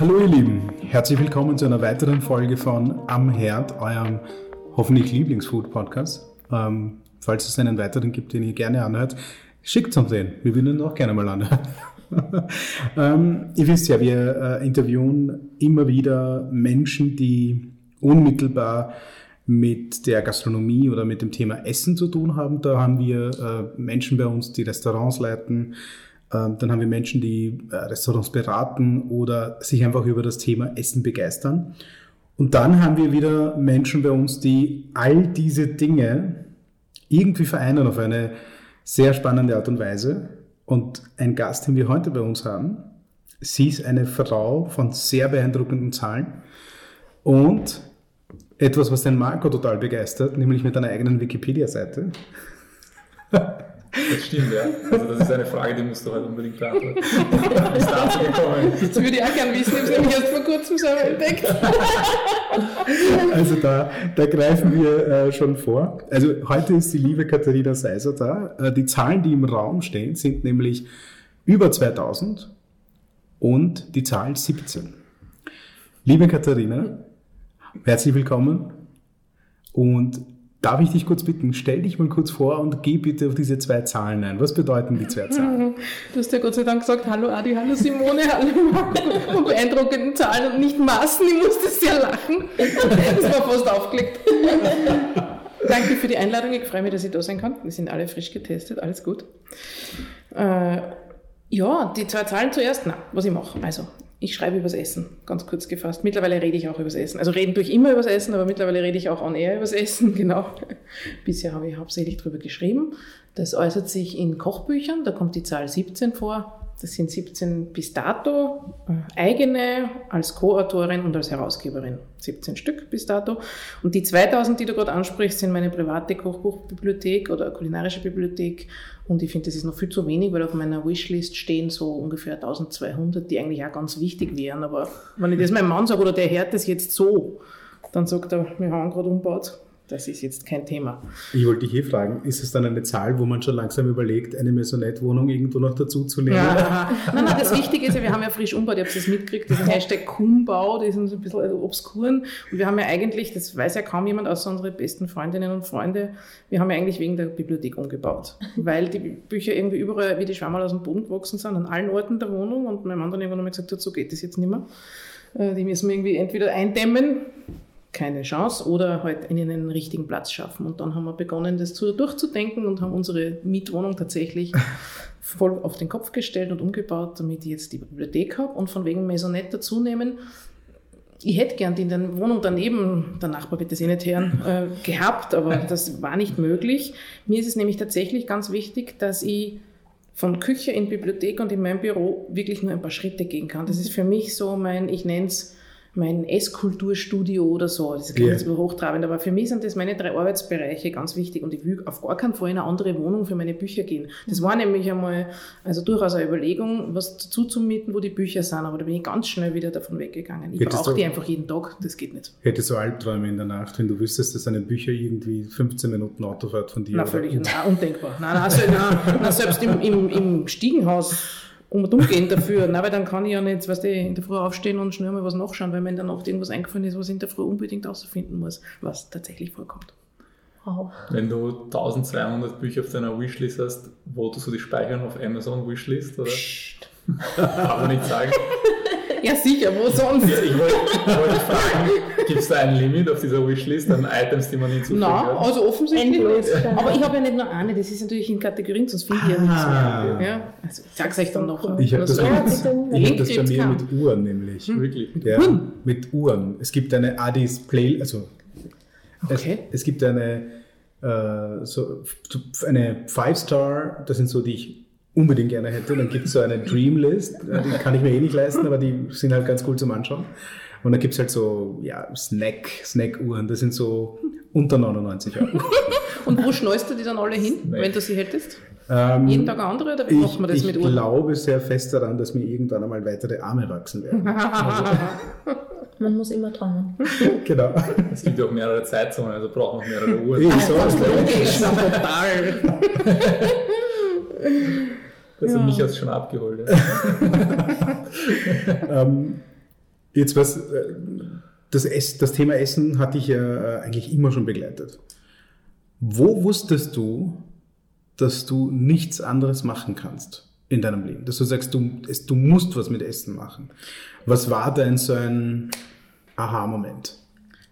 Hallo ihr Lieben, herzlich willkommen zu einer weiteren Folge von Am Herd, eurem hoffentlich Lieblingsfood-Podcast. Ähm, falls es einen weiteren gibt, den ihr gerne anhört, schickt uns den. Wir würden ihn auch gerne mal anhören. ähm, ihr wisst ja, wir äh, interviewen immer wieder Menschen, die unmittelbar mit der Gastronomie oder mit dem Thema Essen zu tun haben. Da haben wir äh, Menschen bei uns, die Restaurants leiten, dann haben wir Menschen, die äh, Restaurants beraten oder sich einfach über das Thema Essen begeistern. Und dann haben wir wieder Menschen bei uns, die all diese Dinge irgendwie vereinen auf eine sehr spannende Art und Weise. Und ein Gast, den wir heute bei uns haben, sie ist eine Frau von sehr beeindruckenden Zahlen und etwas, was den Marco total begeistert, nämlich mit einer eigenen Wikipedia-Seite. Das stimmt, ja. Also das ist eine Frage, die musst du halt unbedingt beantworten. Dazu gekommen? Das würde ich auch gerne wissen, ich habe es nämlich erst vor kurzem selber entdeckt. Also da, da greifen wir äh, schon vor. Also heute ist die liebe Katharina Seiser da. Äh, die Zahlen, die im Raum stehen, sind nämlich über 2000 und die Zahl 17. Liebe Katharina, herzlich willkommen und Darf ich dich kurz bitten, stell dich mal kurz vor und geh bitte auf diese zwei Zahlen ein. Was bedeuten die zwei Zahlen? Du hast ja Gott sei Dank gesagt, hallo Adi, hallo Simone, hallo Marco, beeindruckenden Zahlen und nicht Massen, ich musste sehr lachen. Das war fast aufgelegt. Danke für die Einladung, ich freue mich, dass ich da sein kann. Wir sind alle frisch getestet, alles gut. Äh, ja, die zwei Zahlen zuerst, na, was ich mache. Also, ich schreibe übers Essen, ganz kurz gefasst. Mittlerweile rede ich auch übers Essen. Also reden tue ich immer übers Essen, aber mittlerweile rede ich auch on air übers Essen, genau. Bisher habe ich hauptsächlich darüber geschrieben. Das äußert sich in Kochbüchern, da kommt die Zahl 17 vor. Das sind 17 bis dato äh, eigene als Co-Autorin und als Herausgeberin. 17 Stück bis dato. Und die 2000, die du gerade ansprichst, sind meine private Kochbuchbibliothek oder kulinarische Bibliothek. Und ich finde, das ist noch viel zu wenig, weil auf meiner Wishlist stehen so ungefähr 1200, die eigentlich auch ganz wichtig wären. Aber wenn ich das meinem Mann sage oder der hört das jetzt so, dann sagt er, wir haben gerade umgebaut das ist jetzt kein Thema. Ich wollte dich hier fragen, ist es dann eine Zahl, wo man schon langsam überlegt, eine Maisonette-Wohnung irgendwo noch dazu zu nehmen? Ja, nein, nein, das Wichtige ist ja, wir haben ja frisch umbaut, ihr habt es mitgekriegt, diesen Hashtag Kumbau, die sind so ein bisschen also obskuren. Und wir haben ja eigentlich, das weiß ja kaum jemand außer unsere besten Freundinnen und Freunde, wir haben ja eigentlich wegen der Bibliothek umgebaut. Weil die Bücher irgendwie überall wie die Schwammerl aus dem Boden gewachsen sind, an allen Orten der Wohnung. Und mein Mann dann irgendwann mal gesagt hat, so geht das jetzt nicht mehr. Äh, die müssen wir irgendwie entweder eindämmen keine Chance oder halt ihnen einen richtigen Platz schaffen. Und dann haben wir begonnen, das durchzudenken und haben unsere Mietwohnung tatsächlich voll auf den Kopf gestellt und umgebaut, damit ich jetzt die Bibliothek habe und von wegen Maisonette dazu nehmen. Ich hätte gern die in der Wohnung daneben, der Nachbar wird das eh nicht hören, äh, gehabt, aber das war nicht möglich. Mir ist es nämlich tatsächlich ganz wichtig, dass ich von Küche in Bibliothek und in meinem Büro wirklich nur ein paar Schritte gehen kann. Das ist für mich so mein, ich nenne es mein Esskulturstudio oder so. Das klingt jetzt yeah. hochtrabend, aber für mich sind das meine drei Arbeitsbereiche ganz wichtig und ich will auf gar keinen Fall in eine andere Wohnung für meine Bücher gehen. Das war nämlich einmal, also durchaus eine Überlegung, was dazu zu mieten, wo die Bücher sind, aber da bin ich ganz schnell wieder davon weggegangen. Ich brauche die einfach jeden Tag, das geht nicht. Hättest du Albträume in der Nacht, wenn du wüsstest, dass eine Bücher irgendwie 15 Minuten Autofahrt von dir? Na, völlig nein, undenkbar. Nein, nein, also, nein, nein, selbst im, im, im Stiegenhaus um und umgehen dafür. Nein, weil dann kann ich ja nicht, weißt du, in der Früh aufstehen und schnell mal was nachschauen, weil mir in der Nacht irgendwas eingefallen ist, was ich in der Früh unbedingt ausfinden muss, was tatsächlich vorkommt. Wow. Wenn du 1200 Bücher auf deiner Wishlist hast, wo du so die speichern auf Amazon Wishlist, oder? Psst. Kann man nicht sagen. Ja, sicher, wo sonst? Ja, ich wollte wollt fragen, gibt es da ein Limit auf dieser Wishlist an Items, die man nicht zufügen Nein, also offensichtlich nicht. Aber ich habe ja nicht nur eine, das ist natürlich in Kategorien, sonst finde ich ja nichts mehr. Ja, also ich sage es euch dann noch. Ich habe das, ja, ich hab das bei mir mit Uhren nämlich. Hm. Wirklich? Ja, hm. mit Uhren. Es gibt eine Adis Play, also okay. es, es gibt eine äh, so eine Five-Star, das sind so die ich unbedingt gerne hätte. Dann gibt es so eine Dreamlist, die kann ich mir eh nicht leisten, aber die sind halt ganz cool zum Anschauen. Und dann gibt es halt so ja, Snack, Snack-Uhren, das sind so unter 99 Euro. Und wo schneust du die dann alle hin, Snack. wenn du sie hättest? Ähm, Jeden Tag eine andere oder wie macht man das mit Uhren? Ich glaube sehr fest daran, dass mir irgendwann einmal weitere Arme wachsen werden. Also, man muss immer dran. genau. Es gibt ja auch mehrere Zeitzonen, also braucht man mehrere Uhren. Ich so, logisch, total. Das ja. hat mich jetzt schon abgeholt. Ja. ähm, Jetzt was, äh, das, Ess, das Thema Essen hatte ich ja äh, eigentlich immer schon begleitet. Wo wusstest du, dass du nichts anderes machen kannst in deinem Leben? Dass du sagst, du, es, du musst was mit Essen machen. Was war denn so ein Aha-Moment?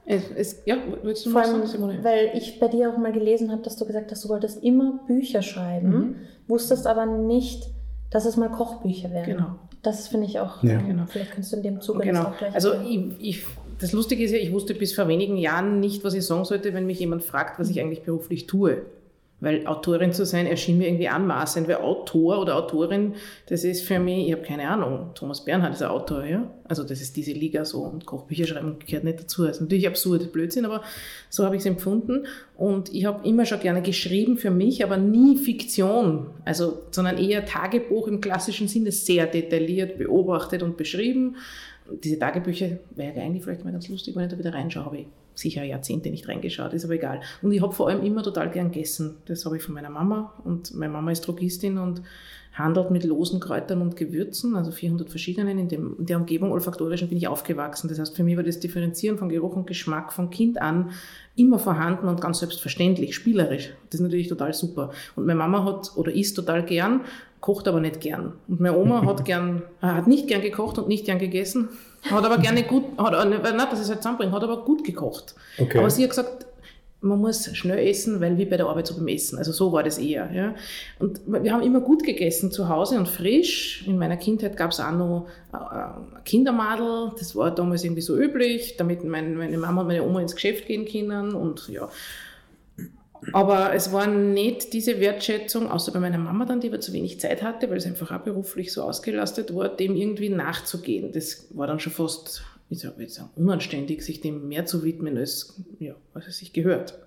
Es, es, ja, willst du Vor allem, sagen, Simone? weil ich bei dir auch mal gelesen habe, dass du gesagt hast, du wolltest immer Bücher schreiben, Mhm. Wusstest aber nicht, dass es mal Kochbücher werden. Genau. Das finde ich auch. Ja. Genau. Vielleicht kannst du in dem Zuge Genau. das auch gleich Also ich, ich, das Lustige ist ja, ich wusste bis vor wenigen Jahren nicht, was ich sagen sollte, wenn mich jemand fragt, was ich eigentlich beruflich tue. Weil Autorin zu sein erschien mir irgendwie anmaßend, weil Autor oder Autorin, das ist für mich, ich habe keine Ahnung, Thomas Bernhard ist ein Autor, ja. Also das ist diese Liga so und Kochbücher schreiben gehört nicht dazu. Das ist natürlich absurd, Blödsinn, aber so habe ich es empfunden. Und ich habe immer schon gerne geschrieben für mich, aber nie Fiktion, also, sondern eher Tagebuch im klassischen Sinne, sehr detailliert beobachtet und beschrieben. Diese Tagebücher wäre eigentlich vielleicht mal ganz lustig, wenn ich da wieder reinschaue, habe ich sicher Jahrzehnte nicht reingeschaut, ist aber egal. Und ich habe vor allem immer total gern gegessen. Das habe ich von meiner Mama und meine Mama ist Drogistin und handelt mit losen Kräutern und Gewürzen, also 400 verschiedenen. In, dem, in der Umgebung olfaktorischen bin ich aufgewachsen. Das heißt, für mich war das Differenzieren von Geruch und Geschmack von Kind an immer vorhanden und ganz selbstverständlich, spielerisch. Das ist natürlich total super. Und meine Mama hat oder isst total gern, kocht aber nicht gern. Und meine Oma hat gern, äh, hat nicht gern gekocht und nicht gern gegessen, hat aber gerne gut, hat, äh, nein, das ist halt zusammenbringen, hat aber gut gekocht. Okay. Aber sie hat gesagt, man muss schnell essen, weil wie bei der Arbeit so beim Essen. Also so war das eher. Ja. Und wir haben immer gut gegessen zu Hause und frisch. In meiner Kindheit gab es auch noch äh, Kindermadel. Das war damals irgendwie so üblich, damit mein, meine Mama und meine Oma ins Geschäft gehen können. Und ja. Aber es war nicht diese Wertschätzung, außer bei meiner Mama dann, die aber zu wenig Zeit hatte, weil es einfach auch beruflich so ausgelastet war, dem irgendwie nachzugehen. Das war dann schon fast, ich sag jetzt sagen, unanständig, sich dem mehr zu widmen, als, ja, als es sich gehört.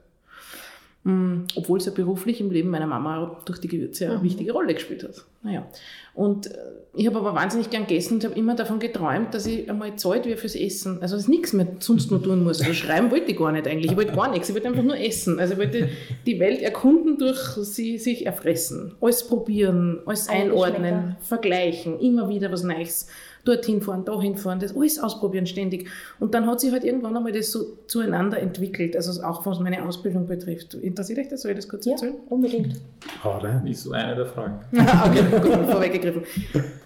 Mm, Obwohl es ja beruflich im Leben meiner Mama durch die Gewürze eine wichtige Rolle gespielt hat. Naja. Und äh, ich habe aber wahnsinnig gern gegessen und habe immer davon geträumt, dass ich einmal zahlt werde fürs Essen. Also dass ich nichts mehr sonst nur tun muss. Also schreiben wollte ich gar nicht eigentlich. Ich wollte gar nichts. Ich wollte einfach nur essen. Also ich wollte die Welt erkunden durch sie sich erfressen. Alles probieren, alles Alle einordnen, vergleichen, immer wieder was Neues. Dorthin fahren, dahin fahren, das alles ausprobieren ständig. Und dann hat sich halt irgendwann einmal das so zueinander entwickelt, also auch was meine Ausbildung betrifft. Interessiert euch das? Soll ich das kurz Ja, erzählen? unbedingt. Oder? Ist so eine der Fragen. okay, gut, vorweggegriffen.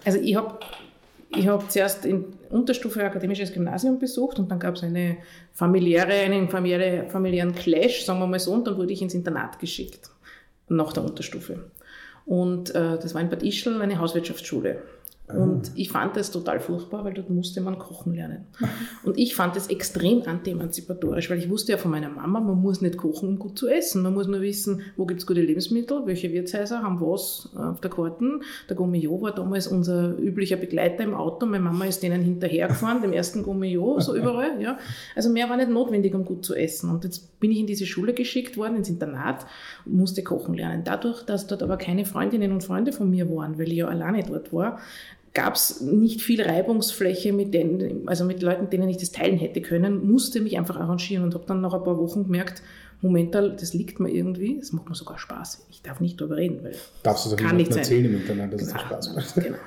Also ich habe ich hab zuerst in Unterstufe ein akademisches Gymnasium besucht und dann gab es eine familiäre, einen familiäre, familiären Clash, sagen wir mal so, und dann wurde ich ins Internat geschickt, nach der Unterstufe. Und äh, das war in Bad Ischl eine Hauswirtschaftsschule. Und ich fand das total furchtbar, weil dort musste man kochen lernen. Und ich fand das extrem anti-emanzipatorisch, weil ich wusste ja von meiner Mama, man muss nicht kochen, um gut zu essen. Man muss nur wissen, wo gibt es gute Lebensmittel, welche Wirtshäuser haben was auf der Karten. Der Gourmillot war damals unser üblicher Begleiter im Auto. Meine Mama ist denen hinterhergefahren, dem ersten Gourmillot, so überall. Ja. Also mehr war nicht notwendig, um gut zu essen. Und jetzt bin ich in diese Schule geschickt worden, ins Internat und musste kochen lernen. Dadurch, dass dort aber keine Freundinnen und Freunde von mir waren, weil ich ja alleine dort war, gab es nicht viel Reibungsfläche mit denen, also mit Leuten, denen ich das teilen hätte können, musste mich einfach arrangieren und habe dann nach ein paar Wochen gemerkt, Moment, das liegt mir irgendwie, das macht mir sogar Spaß. Ich darf nicht darüber reden, weil Darfst du kann nicht erzählen im Internet, dass es dir Genau, Spaß macht. Genau.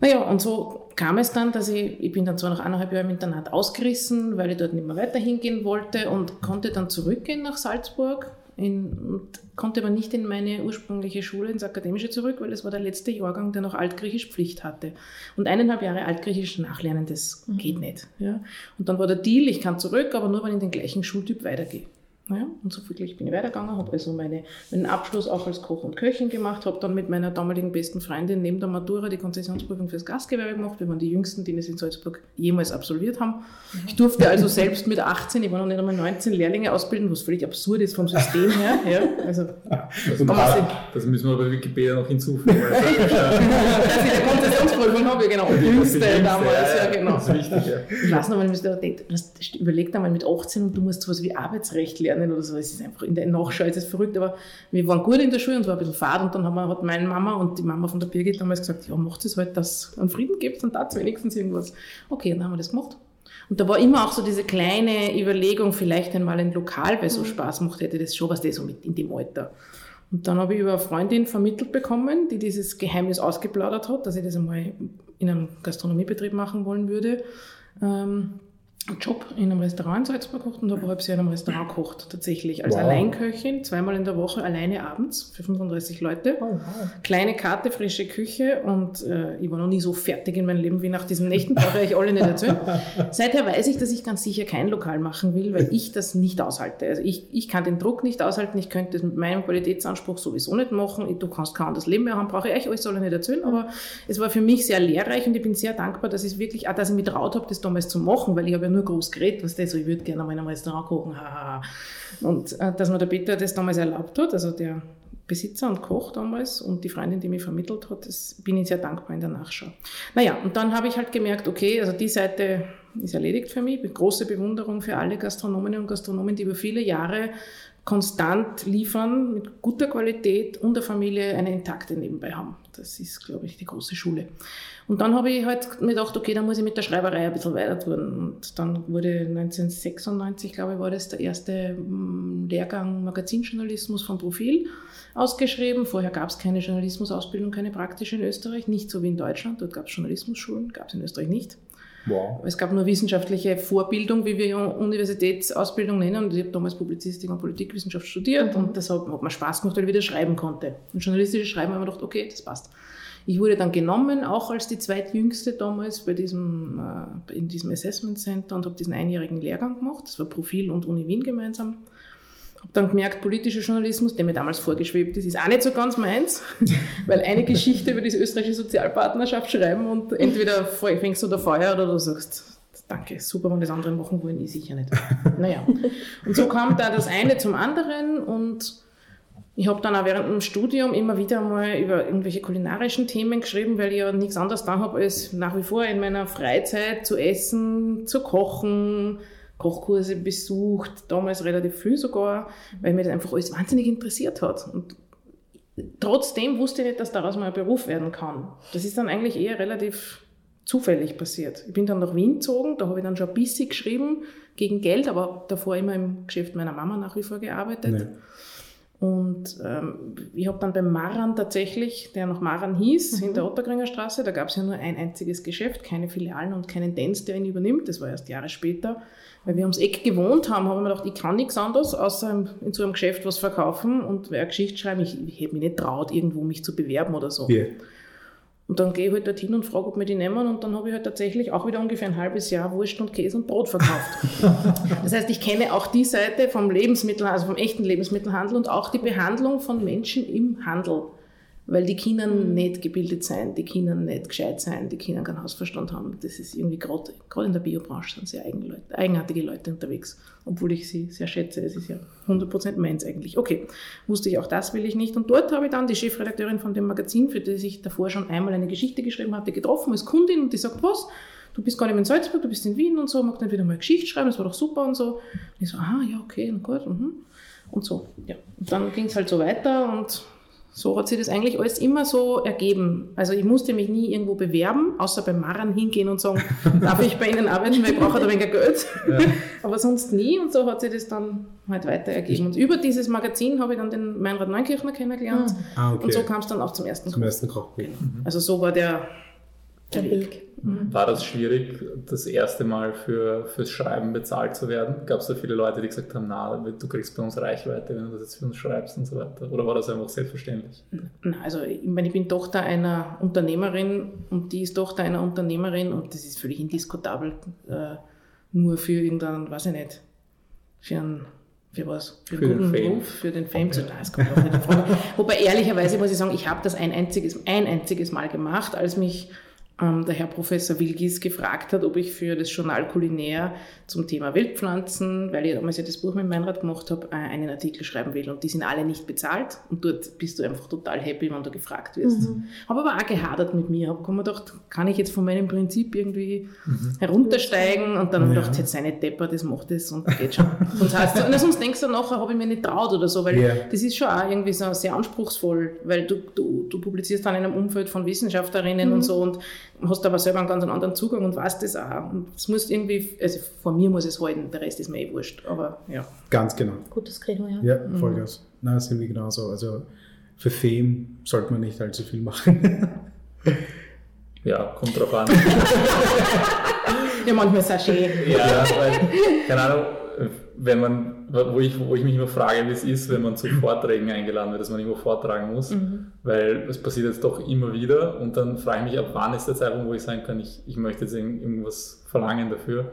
Naja, und so kam es dann, dass ich, ich bin dann zwar nach eineinhalb Jahren im Internat ausgerissen, weil ich dort nicht mehr weiter hingehen wollte und konnte dann zurückgehen nach Salzburg in, und konnte aber nicht in meine ursprüngliche Schule, ins Akademische zurück, weil es war der letzte Jahrgang, der noch Altgriechisch Pflicht hatte. Und eineinhalb Jahre Altgriechisch nachlernen, das geht nicht. Ja. Und dann war der Deal, ich kann zurück, aber nur, wenn ich in den gleichen Schultyp weitergehe. Naja, und so wirklich bin ich weitergegangen, habe also meine, meinen Abschluss auch als Koch und Köchin gemacht, habe dann mit meiner damaligen besten Freundin neben der Matura die Konzessionsprüfung fürs Gastgewerbe gemacht. Wir waren die Jüngsten, die das in Salzburg jemals absolviert haben. Ich durfte also selbst mit 18, ich war noch nicht einmal 19, Lehrlinge ausbilden, was völlig absurd ist vom System her. Ja, also, Das, Und muss- da- das müssen wir bei Wikipedia noch hinzufügen. weil das ja- ich die Konzessionsprüfung habe, ich genau, die jüngste damals, ja, genau. Das ist wichtig, ja. Ich weiß noch, man sich da denkt, was- überleg dir mal mit 18 und du musst sowas wie Arbeitsrecht lernen oder so. Es ist einfach in der Nachschau ist es verrückt, aber wir waren gut in der Schule und es war ein bisschen fad und dann haben wir, hat meine Mama und die Mama von der Birgit damals gesagt, ja, macht es halt, dass es einen Frieden gibt und da wenigstens irgendwas. Okay, dann haben wir das gemacht. Und da war immer auch so diese kleine Überlegung, vielleicht einmal ein Lokal, weil so Spaß macht, hätte das schon was, das so mit in dem Alter. Und dann habe ich über eine Freundin vermittelt bekommen, die dieses Geheimnis ausgeplaudert hat, dass ich das einmal in einem Gastronomiebetrieb machen wollen würde. ähm, Job in einem Restaurant in Salzburg gekocht und habe halbes Jahr in einem Restaurant gekocht, tatsächlich. Als Wow. Alleinköchin, zweimal in der Woche, alleine abends für 35 Leute. Oh, wow. Kleine Karte, frische Küche und äh, ich war noch nie so fertig in meinem Leben wie nach diesen Nächten, brauche ich alle nicht erzählen. Seither weiß ich, dass ich ganz sicher kein Lokal machen will, weil ich das nicht aushalte. Also ich, ich kann den Druck nicht aushalten, ich könnte das mit meinem Qualitätsanspruch sowieso nicht machen. Du kannst kaum das Leben mehr haben, brauche ich euch alles alle nicht erzählen, aber es war für mich sehr lehrreich und ich bin sehr dankbar, dass ich wirklich, auch dass ich mich traut habe, das damals zu machen, weil ich habe ja nur groß geredet, was das so, ich würde gerne mal in einem Restaurant kochen, haha. Und äh, dass mir der Peter das damals erlaubt hat, also der Besitzer und Koch damals und die Freundin, die mich vermittelt hat, das bin ich sehr dankbar in der Nachschau. Naja, und dann habe ich halt gemerkt, okay, also die Seite ist erledigt für mich. Große Bewunderung für alle Gastronominnen und Gastronomen, die über viele Jahre konstant liefern, mit guter Qualität und der Familie eine intakte nebenbei haben. Das ist, glaube ich, die große Schule. Und dann habe ich halt mir gedacht, okay, dann muss ich mit der Schreiberei ein bisschen weiter tun. Und dann wurde 1996, glaube ich, war das der erste mm, Lehrgang Magazinjournalismus vom Profil ausgeschrieben. Vorher gab es keine Journalismusausbildung, keine praktische in Österreich, nicht so wie in Deutschland. Dort gab es Journalismusschulen, gab es in Österreich nicht. Wow. Es gab nur wissenschaftliche Vorbildung, wie wir Universitätsausbildung nennen. Und ich habe damals Publizistik und Politikwissenschaft studiert und das hat, hat mir Spaß gemacht, weil ich wieder schreiben konnte. Und journalistisches Schreiben habe ich mir gedacht, okay, das passt. Ich wurde dann genommen, auch als die zweitjüngste damals bei diesem, äh, in diesem Assessment Center und habe diesen einjährigen Lehrgang gemacht. Das war Profil und Uni Wien gemeinsam. Habe dann gemerkt, politischer Journalismus, der mir damals vorgeschwebt ist, ist auch nicht so ganz meins, weil eine Geschichte über diese österreichische Sozialpartnerschaft schreiben und entweder fängst du da Feuer oder du sagst, danke, super, wenn das andere machen wollen, ich sicher nicht. Naja, und so kam da das eine zum anderen und ich habe dann auch während dem Studium immer wieder mal über irgendwelche kulinarischen Themen geschrieben, weil ich ja nichts anderes da habe, als nach wie vor in meiner Freizeit zu essen, zu kochen, Kochkurse besucht, damals relativ viel sogar, weil mir das einfach alles wahnsinnig interessiert hat. Und trotzdem wusste ich nicht, dass daraus mal ein Beruf werden kann. Das ist dann eigentlich eher relativ zufällig passiert. Ich bin dann nach Wien gezogen, da habe ich dann schon ein bisschen geschrieben gegen Geld, aber davor immer im Geschäft meiner Mama nach wie vor gearbeitet. Nee. Und ähm, ich habe dann beim Maran tatsächlich, der noch Maran hieß, in der Otterkringer Straße, da gab es ja nur ein einziges Geschäft, keine Filialen und keinen Dance, der ihn übernimmt. Das war erst Jahre später. Weil wir ums Eck gewohnt haben, haben wir gedacht, ich kann nichts anderes, außer in so einem Geschäft was verkaufen und wer Geschichte schreiben. Ich, ich hätte mich nicht traut, irgendwo mich zu bewerben oder so. Yeah. Und dann gehe ich halt dorthin und frage, ob wir die nehmen. Und dann habe ich halt tatsächlich auch wieder ungefähr ein halbes Jahr Wurst und Käse und Brot verkauft. das heißt, ich kenne auch die Seite vom Lebensmittel, also vom echten Lebensmittelhandel und auch die Behandlung von Menschen im Handel. Weil die Kinder nicht gebildet sein, die Kinder nicht gescheit sein, die Kinder keinen Hausverstand haben. Das ist irgendwie gerade gerade in der Biobranche sind sehr eigenartige Leute unterwegs. Obwohl ich sie sehr schätze. Es ist ja 100% meins eigentlich. Okay, wusste ich auch das will ich nicht. Und dort habe ich dann die Chefredakteurin von dem Magazin, für das ich davor schon einmal eine Geschichte geschrieben hatte, getroffen als Kundin und die sagt, was? Du bist gar nicht mehr in Salzburg, du bist in Wien und so, mag nicht wieder mal Geschichte schreiben, das war doch super und so. Und ich so, aha, ja, okay, na gut. Mhm. Und so, ja. Und dann ging es halt so weiter und so hat sich das eigentlich alles immer so ergeben. Also ich musste mich nie irgendwo bewerben, außer beim Maran hingehen und sagen, darf ich bei Ihnen arbeiten, weil ich brauche da weniger Geld. Aber sonst nie und so hat sich das dann halt weiter ergeben. Und über dieses Magazin habe ich dann den Meinrad Neunkirchner kennengelernt Ah, okay. und so kam es dann auch zum ersten Zum Koch. ersten Kochbuch. Also so war der, der Der Weg. Weg. War das schwierig, das erste Mal für, fürs Schreiben bezahlt zu werden? Gab es da viele Leute, die gesagt haben, na, du kriegst bei uns Reichweite, wenn du das jetzt für uns schreibst und so weiter? Oder war das einfach selbstverständlich? Also ich meine, ich bin Tochter einer Unternehmerin und die ist Tochter einer Unternehmerin und das ist völlig indiskutabel. Äh, nur für irgendeinen, weiß ich nicht, für einen, für was? Für, Für den guten Fame. Ruf, für den Fame zu das kommt auch nicht in Frage. Wobei ehrlicherweise muss ich sagen, ich habe das ein einziges, ein einziges Mal gemacht, als mich ähm, der Herr Professor Wilgis gefragt hat, ob ich für das Journal Kulinär zum Thema Wildpflanzen, weil ich damals ja das Buch mit Meinrad gemacht habe, äh, einen Artikel schreiben will. Und die sind alle nicht bezahlt. Und dort bist du einfach total happy, wenn du gefragt wirst. Habe aber auch gehadert mit mir. Habe mir gedacht, kann ich jetzt von meinem Prinzip irgendwie heruntersteigen? Und dann habe ich Ja. gedacht, jetzt sei nicht depper, das macht das und geht schon. sonst, heißt, na, sonst denkst du nachher, habe ich mir nicht traut oder so, weil Ja. das ist schon auch irgendwie so sehr anspruchsvoll, weil du, du, du publizierst dann in einem Umfeld von Wissenschaftlerinnen und so und hast aber selber einen ganz anderen Zugang und weißt das auch. Und es muss irgendwie, also von mir muss es halten, der Rest ist mir eh wurscht. Aber ja. Ganz genau. Gutes Credo, ja. Ja, Vollgas. Na, das sind wir genauso. Also für Fame sollte man nicht allzu viel machen. Ja, kommt drauf an. Ja, manchmal ist es auch schön. Ja, weil, keine Ahnung, wenn man, wo ich, wo ich mich immer frage, wie es ist, wenn man zu Vorträgen eingeladen wird, dass man irgendwo vortragen muss, Mhm. weil es passiert jetzt doch immer wieder und dann frage ich mich, ab wann ist der Zeitpunkt, wo ich sagen kann, ich, ich möchte jetzt irgend- irgendwas verlangen dafür,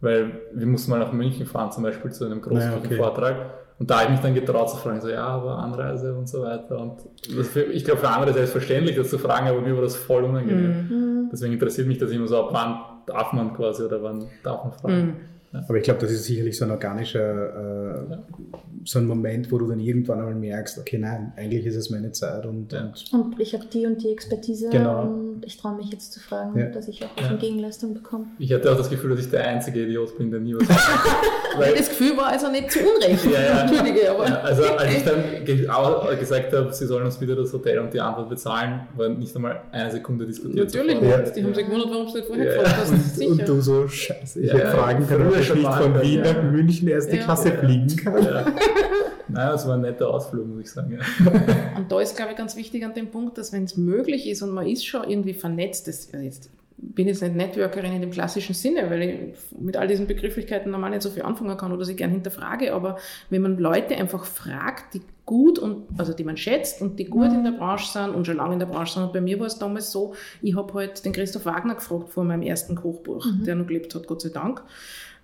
weil wir mussten mal nach München fahren, zum Beispiel zu einem großen Naja, okay. Vortrag und da habe ich mich dann getraut zu fragen, so ja, aber Anreise und so weiter und für, ich glaube für andere selbstverständlich, das zu fragen, aber mir war das voll unangenehm. Mhm. Deswegen interessiert mich das immer so, ab wann darf man quasi oder wann darf man fragen. Mhm. Aber ich glaube, das ist sicherlich so ein organischer, äh, so ein Moment, wo du dann irgendwann einmal merkst, okay, nein, eigentlich ist es meine Zeit und, Ja. und Und ich habe die und die Expertise Genau. und ich traue mich jetzt zu fragen, Ja. dass ich auch was Ja. in Gegenleistung bekomme. Ich hatte auch das Gefühl, dass ich der einzige Idiot bin, der nie was sagt. Weil- Das Gefühl war also nicht zu Unrecht. Ja, ja. Entschuldige, aber. Ja, also als ich dann ge auch gesagt habe, sie sollen uns wieder das Hotel und die Antwort bezahlen, war nicht einmal eine Sekunde diskutiert. Natürlich. Die haben sich gewundert, warum du nicht vorher Ja, gefragt hast. Und, Sicher. und du so, scheiße, ich Ja, hätte fragen können, schon mal, von Wien ja. nach München erste Ja. Klasse Ja. fliegen kann. Ja. Naja, es war ein netter Ausflug, muss ich sagen. Ja. Und da ist, glaube ich, ganz wichtig an dem Punkt, dass wenn es möglich ist und man ist schon irgendwie vernetzt, das, also jetzt bin jetzt nicht Networkerin in dem klassischen Sinne, weil ich mit all diesen Begrifflichkeiten normal nicht so viel anfangen kann oder sie gern hinterfrage, aber wenn man Leute einfach fragt, die gut und, also die man schätzt und die gut in der Branche sind und schon lange in der Branche sind. Und bei mir war es damals so, ich habe halt den Christoph Wagner gefragt vor meinem ersten Kochbuch, der noch gelebt hat, Gott sei Dank.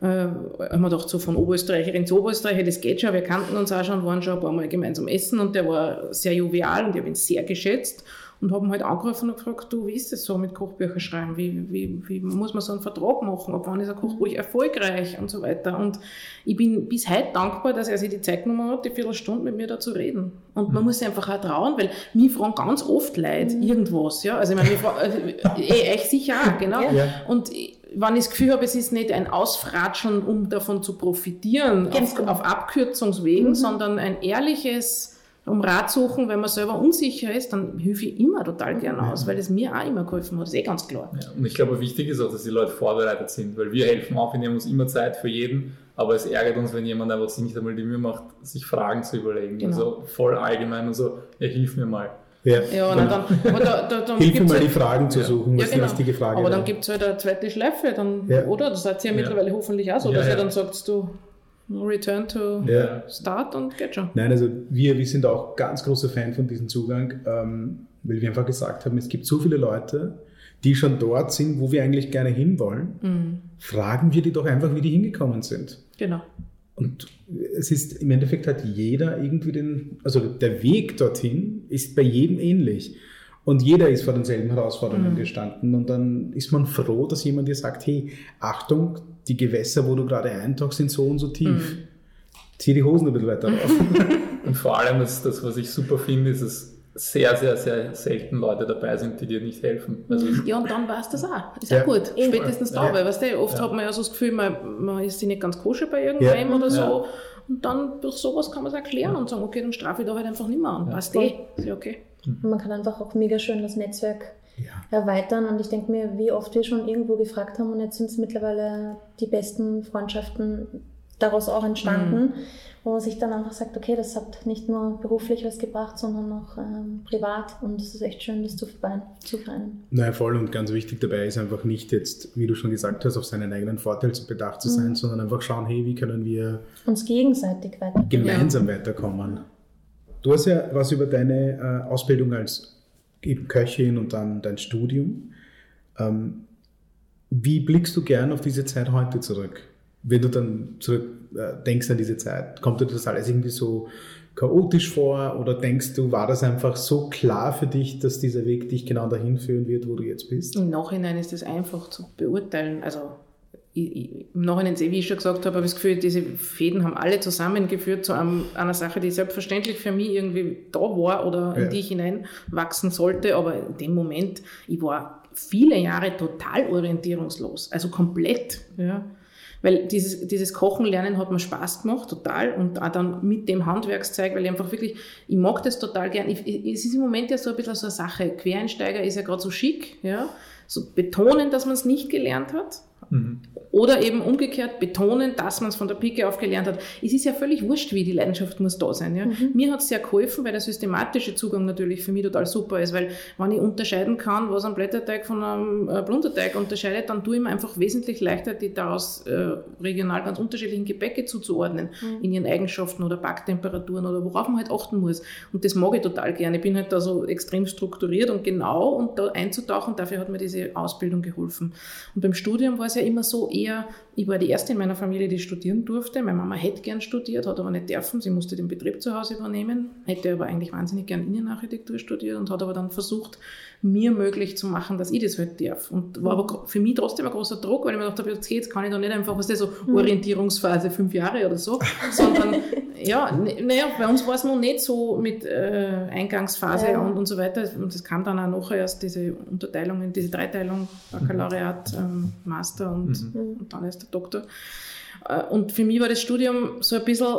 Äh, haben wir gedacht, so von Oberösterreicherin zu Oberösterreicher, das geht schon, wir kannten uns auch schon, waren schon ein paar Mal gemeinsam essen und der war sehr jovial und ich habe ihn sehr geschätzt und habe ihn halt angerufen und gefragt, du, wie ist das so mit Kochbücher schreiben? Wie, wie, wie muss man so einen Vertrag machen? Ab wann ist ein Kochbuch erfolgreich und so weiter? Und ich bin bis heute dankbar, dass er sich die Zeit genommen hat, die Viertelstunde mit mir da zu reden. Und man muss sich einfach auch trauen, weil mich fragen ganz oft Leute irgendwas, ja. Also ich meine, mich fragen, also, eh, euch sicher auch, genau. Ja. Und ich- wenn ich das Gefühl habe, es ist nicht ein Ausfratschen, um davon zu profitieren, auf, genau. auf Abkürzungswegen, Mhm. sondern ein ehrliches um Rat suchen, wenn man selber unsicher ist, dann helfe ich immer total gern aus, weil es mir auch immer geholfen hat, ist eh ganz klar. Ja, und ich glaube, wichtig ist auch, dass die Leute vorbereitet sind, weil wir helfen auch, wir nehmen uns immer Zeit für jeden, aber es ärgert uns, wenn jemand einfach sich nicht einmal die Mühe macht, sich Fragen zu überlegen. Genau. Also voll allgemein und so, ja, hilf mir mal. Ja. Ja, und dann, aber da, da, dann Hilf mir mal halt- die Fragen zu suchen, Ja, was, genau. die Frage Aber dann gibt es halt eine zweite Schleife, dann, Ja. oder? Das seid ihr ja mittlerweile hoffentlich auch so, dass ja. ihr dann sagst, du return to start und geht schon. Nein, also wir, wir sind auch ganz große Fan von diesem Zugang, ähm, weil wir einfach gesagt haben, es gibt so viele Leute, die schon dort sind, wo wir eigentlich gerne hinwollen. Mhm. Fragen wir die doch einfach, wie die hingekommen sind. Genau. Und es ist im Endeffekt hat jeder irgendwie den, also der Weg dorthin ist bei jedem ähnlich. Und jeder ist vor denselben Herausforderungen Mhm. gestanden. Und dann ist man froh, dass jemand dir sagt, hey, Achtung, die Gewässer, wo du gerade eintauchst, sind so und so tief. Mhm. Zieh die Hosen ein bisschen weiter rauf. Und vor allem ist das, was ich super finde, ist, dass sehr, sehr, sehr selten Leute dabei sind, die dir nicht helfen. Also Ja, und dann war es das auch. Ist Ja. auch gut. Spätestens da, Ja. weil weißt du, oft Ja. hat man ja so das Gefühl, man, man ist sich nicht ganz koscher bei irgendwem Ja. oder so. Und dann durch sowas kann man es erklären und sagen, okay, dann strafe ich da halt einfach nicht mehr an. Ja. Passt eh. Ist ja okay. Und man kann einfach auch mega schön das Netzwerk ja. erweitern. Und ich denke mir, wie oft wir schon irgendwo gefragt haben und jetzt sind es mittlerweile die besten Freundschaften daraus auch entstanden, wo man sich dann einfach sagt, okay, das hat nicht nur beruflich was gebracht, sondern auch ähm, privat. Und es ist echt schön, das zu vereinen. Zu vereinen. Naja, voll und ganz wichtig dabei ist einfach nicht jetzt, wie du schon gesagt hast, auf seinen eigenen Vorteil zu bedacht zu sein, Mhm. sondern einfach schauen, hey, wie können wir Uns gegenseitig weiter. gemeinsam weiterkommen. Du hast ja was über deine äh, Ausbildung als eben Köchin und dann dein Studium. Ähm, wie blickst du gern auf diese Zeit heute zurück? Wenn du dann zurück äh, denkst an diese Zeit, kommt dir das alles irgendwie so chaotisch vor oder denkst du, war das einfach so klar für dich, dass dieser Weg dich genau dahin führen wird, wo du jetzt bist? Im Nachhinein ist das einfach zu beurteilen. Also ich, ich, im Nachhinein, wie ich schon gesagt habe, habe ich das Gefühl, diese Fäden haben alle zusammengeführt zu einem, einer Sache, die selbstverständlich für mich irgendwie da war oder in Ja. die ich hineinwachsen sollte. Aber in dem Moment, ich war viele Jahre total orientierungslos, also komplett. Ja. Weil dieses, dieses Kochen lernen hat mir Spaß gemacht, total. Und auch dann mit dem Handwerkszeug, weil ich einfach wirklich, ich mag das total gern. Ich, ich, es ist im Moment ja so ein bisschen so eine Sache. Quereinsteiger ist ja gerade so schick, ja. So betonen, dass man es nicht gelernt hat. Mhm. Oder eben umgekehrt betonen, dass man es von der Pike auf gelernt hat. Es ist ja völlig wurscht, wie die Leidenschaft muss da sein. Ja? Mhm. Mir hat es sehr geholfen, weil der systematische Zugang natürlich für mich total super ist, weil wenn ich unterscheiden kann, was ein Blätterteig von einem äh, Blunderteig unterscheidet, dann tue ich mir einfach wesentlich leichter, die daraus äh, regional ganz unterschiedlichen Gebäcke zuzuordnen, mhm. in ihren Eigenschaften oder Backtemperaturen oder worauf man halt achten muss. Und das mag ich total gerne. Ich bin halt da so extrem strukturiert und genau und da einzutauchen, dafür hat mir diese Ausbildung geholfen. Und beim Studium war es ja immer so, eher, ich war die erste in meiner Familie, die studieren durfte. Meine Mama hätte gern studiert, hat aber nicht dürfen. Sie musste den Betrieb zu Hause übernehmen, hätte aber eigentlich wahnsinnig gern Innenarchitektur studiert und hat aber dann versucht, mir möglich zu machen, dass ich das halt darf. Und war aber für mich trotzdem ein großer Druck, weil ich mir gedacht habe, jetzt geht's, kann ich doch nicht einfach, was ist das, so mhm. Orientierungsphase, fünf Jahre oder so, sondern ja, naja, bei uns war es noch nicht so mit äh, Eingangsphase ja. und, und so weiter. Und es kam dann auch nachher erst diese Unterteilungen, diese Dreiteilung, Baccalaureat, ähm, Master und, mhm. und dann erst der Doktor. Äh, und für mich war das Studium so ein bisschen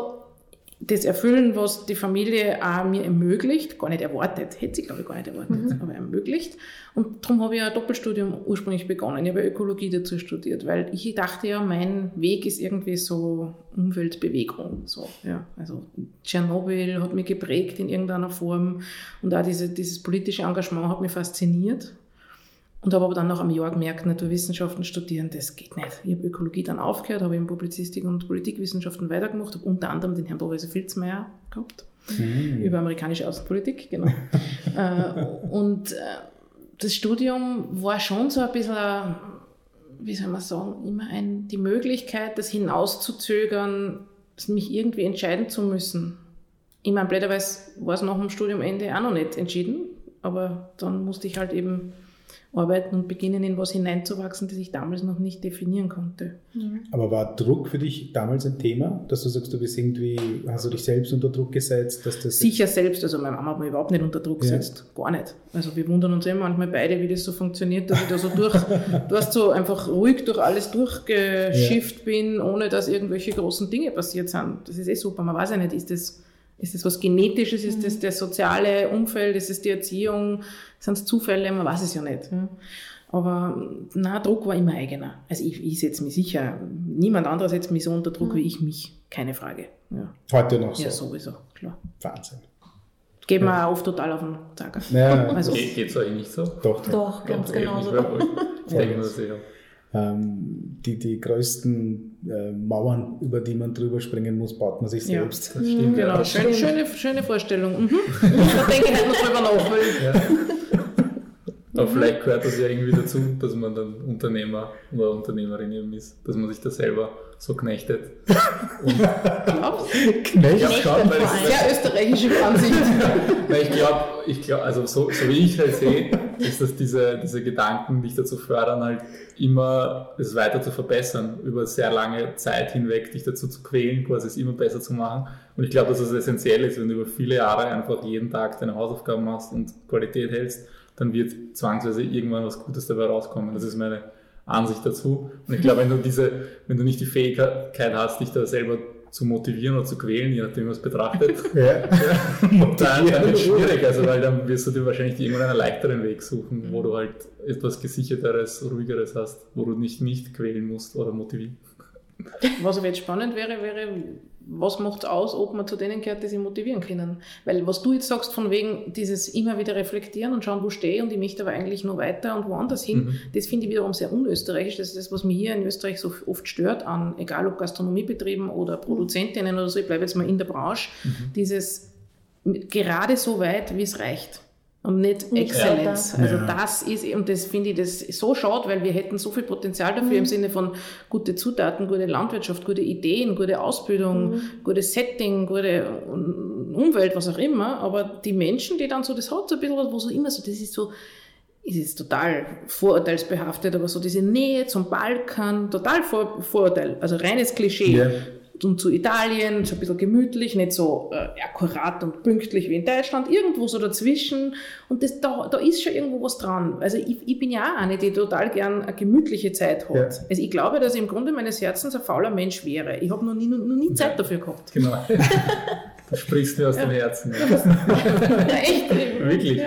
das erfüllen, was die Familie auch mir ermöglicht, gar nicht erwartet, hätte sie glaube ich gar nicht erwartet, mhm. aber ermöglicht. Und darum habe ich ein Doppelstudium ursprünglich begonnen. Ich habe Ökologie dazu studiert, weil ich dachte ja, mein Weg ist irgendwie so Umweltbewegung. So, ja. Also Tschernobyl hat mich geprägt in irgendeiner Form und auch diese, dieses politische Engagement hat mich fasziniert. Und habe aber dann nach einem Jahr gemerkt, Naturwissenschaften studieren, das geht nicht. Ich habe Ökologie dann aufgehört, habe in Publizistik und Politikwissenschaften weitergemacht, habe unter anderem den Herrn Professor Filzmeier gehabt, mhm. über amerikanische Außenpolitik, genau. äh, und äh, das Studium war schon so ein bisschen, wie soll man sagen, immer ein, die Möglichkeit, das hinauszuzögern, mich irgendwie entscheiden zu müssen. Ich meine, blöderweise war es nach dem Studiumende auch noch nicht entschieden, aber dann musste ich halt eben arbeiten und beginnen, in was hineinzuwachsen, das ich damals noch nicht definieren konnte. Aber war Druck für dich damals ein Thema, dass du sagst, du bist irgendwie, hast du dich selbst unter Druck gesetzt? Dass das Sicher selbst, also meine Mama hat mich überhaupt nicht unter Druck gesetzt, ja. gar nicht. Also wir wundern uns immer manchmal beide, wie das so funktioniert, dass ich da so durch, du hast so einfach ruhig durch alles durchgeschifft ja. bin, ohne dass irgendwelche großen Dinge passiert sind. Das ist eh super, man weiß ja nicht, ist das ist das was Genetisches? Ist das mhm. das soziale Umfeld? Ist es die Erziehung? Sind es Zufälle? Man weiß es ja nicht. Aber na, Druck war immer eigener. Also ich, ich setze mich sicher, niemand anderer setzt mich so unter Druck mhm. wie ich mich, keine Frage. Ja. Heute noch so? Ja, sowieso, klar. Wahnsinn. Geht mir ja. auch oft total auf den Zager. Ja. Also, Geht es euch nicht so? Doch, doch, doch ganz genau so. Ich denke mir das sicher ähm, die, die größten äh, Mauern, über die man drüber springen muss, baut man sich selbst. Ja, das stimmt. Genau, das schön, schöne, schöne Vorstellung. Mhm. da denke ich halt noch drüber nach. Aber vielleicht gehört das ja irgendwie dazu, dass man dann Unternehmer oder Unternehmerin eben ist, dass man sich da selber so knechtet. Und Knechtet? Sehr österreichische Ansicht. ich glaube, ich glaub, also so, so wie ich halt sehe, ist, dass diese, diese Gedanken dich dazu fördern, halt immer es weiter zu verbessern, über sehr lange Zeit hinweg dich dazu zu quälen, quasi es immer besser zu machen. Und ich glaube, dass es das essentiell ist, wenn du über viele Jahre einfach jeden Tag deine Hausaufgaben machst und Qualität hältst, dann wird zwangsweise irgendwann was Gutes dabei rauskommen. Das ist meine Ansicht dazu. Und ich glaube, wenn du diese, wenn du nicht die Fähigkeit hast, dich da selber zu motivieren oder zu quälen, je nachdem, was betrachtet, ja. dann, dann wird es schwierig, also weil dann wirst du dir wahrscheinlich irgendwann einen leichteren Weg suchen, wo du halt etwas gesicherteres, ruhigeres hast, wo du nicht nicht quälen musst oder motivieren. Was aber jetzt spannend wäre, wäre, was macht es aus, ob man zu denen gehört, die sich motivieren können? Weil was du jetzt sagst, von wegen dieses immer wieder reflektieren und schauen, wo stehe und ich möchte aber eigentlich nur weiter und woanders hin, mhm. das finde ich wiederum sehr unösterreichisch. Das ist das, was mich hier in Österreich so oft stört an, egal ob Gastronomiebetrieben oder Produzentinnen oder so, ich bleibe jetzt mal in der Branche, mhm. dieses gerade so weit, wie es reicht und nicht Exzellenz. Ja. Also das ist, und das finde ich das so schade, weil wir hätten so viel Potenzial dafür mhm. im Sinne von gute Zutaten, gute Landwirtschaft, gute Ideen, gute Ausbildung, mhm. gutes Setting, gute Umwelt, was auch immer. Aber die Menschen, die dann so, das hat so ein bisschen was, wo so immer so, das ist so, ist jetzt total vorurteilsbehaftet, aber so diese Nähe zum Balkan, total Vor Vorurteil, also reines Klischee. Yeah und zu Italien, so ein bisschen gemütlich, nicht so äh, akkurat und pünktlich wie in Deutschland, irgendwo so dazwischen. Und das, da, da ist schon irgendwo was dran. Also ich, ich bin ja auch eine, die total gern eine gemütliche Zeit hat. Ja. Also ich glaube, dass ich im Grunde meines Herzens ein fauler Mensch wäre. Ich habe noch nie, noch nie Zeit ja. dafür gehabt. Genau. Du sprichst mir aus dem Herzen. Ja, echt. Wirklich.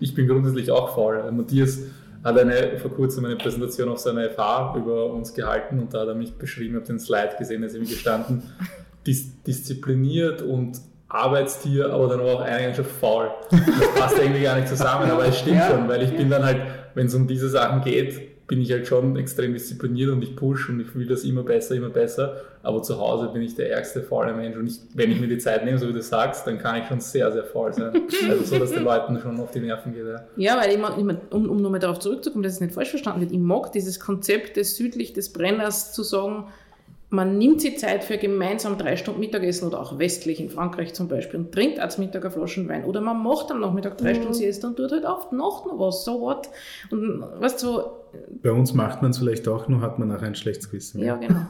Ich bin grundsätzlich auch faul. Matthias hat eine, vor kurzem eine Präsentation auf seiner FH über uns gehalten und da hat er mich beschrieben, ich habe den Slide gesehen, da ist ihm gestanden, dis diszipliniert und Arbeitstier, aber dann auch eigentlich schon faul. Das passt irgendwie gar nicht zusammen, aber es stimmt ja. schon, weil ich bin dann halt, wenn es um diese Sachen geht, bin ich halt schon extrem diszipliniert und ich push und ich will das immer besser, immer besser. Aber zu Hause bin ich der ärgste faule Mensch und ich, wenn ich mir die Zeit nehme, so wie du sagst, dann kann ich schon sehr, sehr faul sein. Also so, dass den Leuten schon auf die Nerven geht. Ja, ja weil ich, mag, um, um nochmal darauf zurückzukommen, dass es nicht falsch verstanden wird, ich mag dieses Konzept des südlich des Brenners zu sagen, man nimmt sich Zeit für gemeinsam drei Stunden Mittagessen oder auch westlich in Frankreich zum Beispiel und trinkt als Mittag eine Flaschen Wein. Oder man macht am Nachmittag drei mhm. Stunden Siesta und tut halt oft Nacht noch was, so what. Und weißt du, so, bei uns macht man es vielleicht auch, nur hat man nachher ein schlechtes Gewissen. Ja, genau.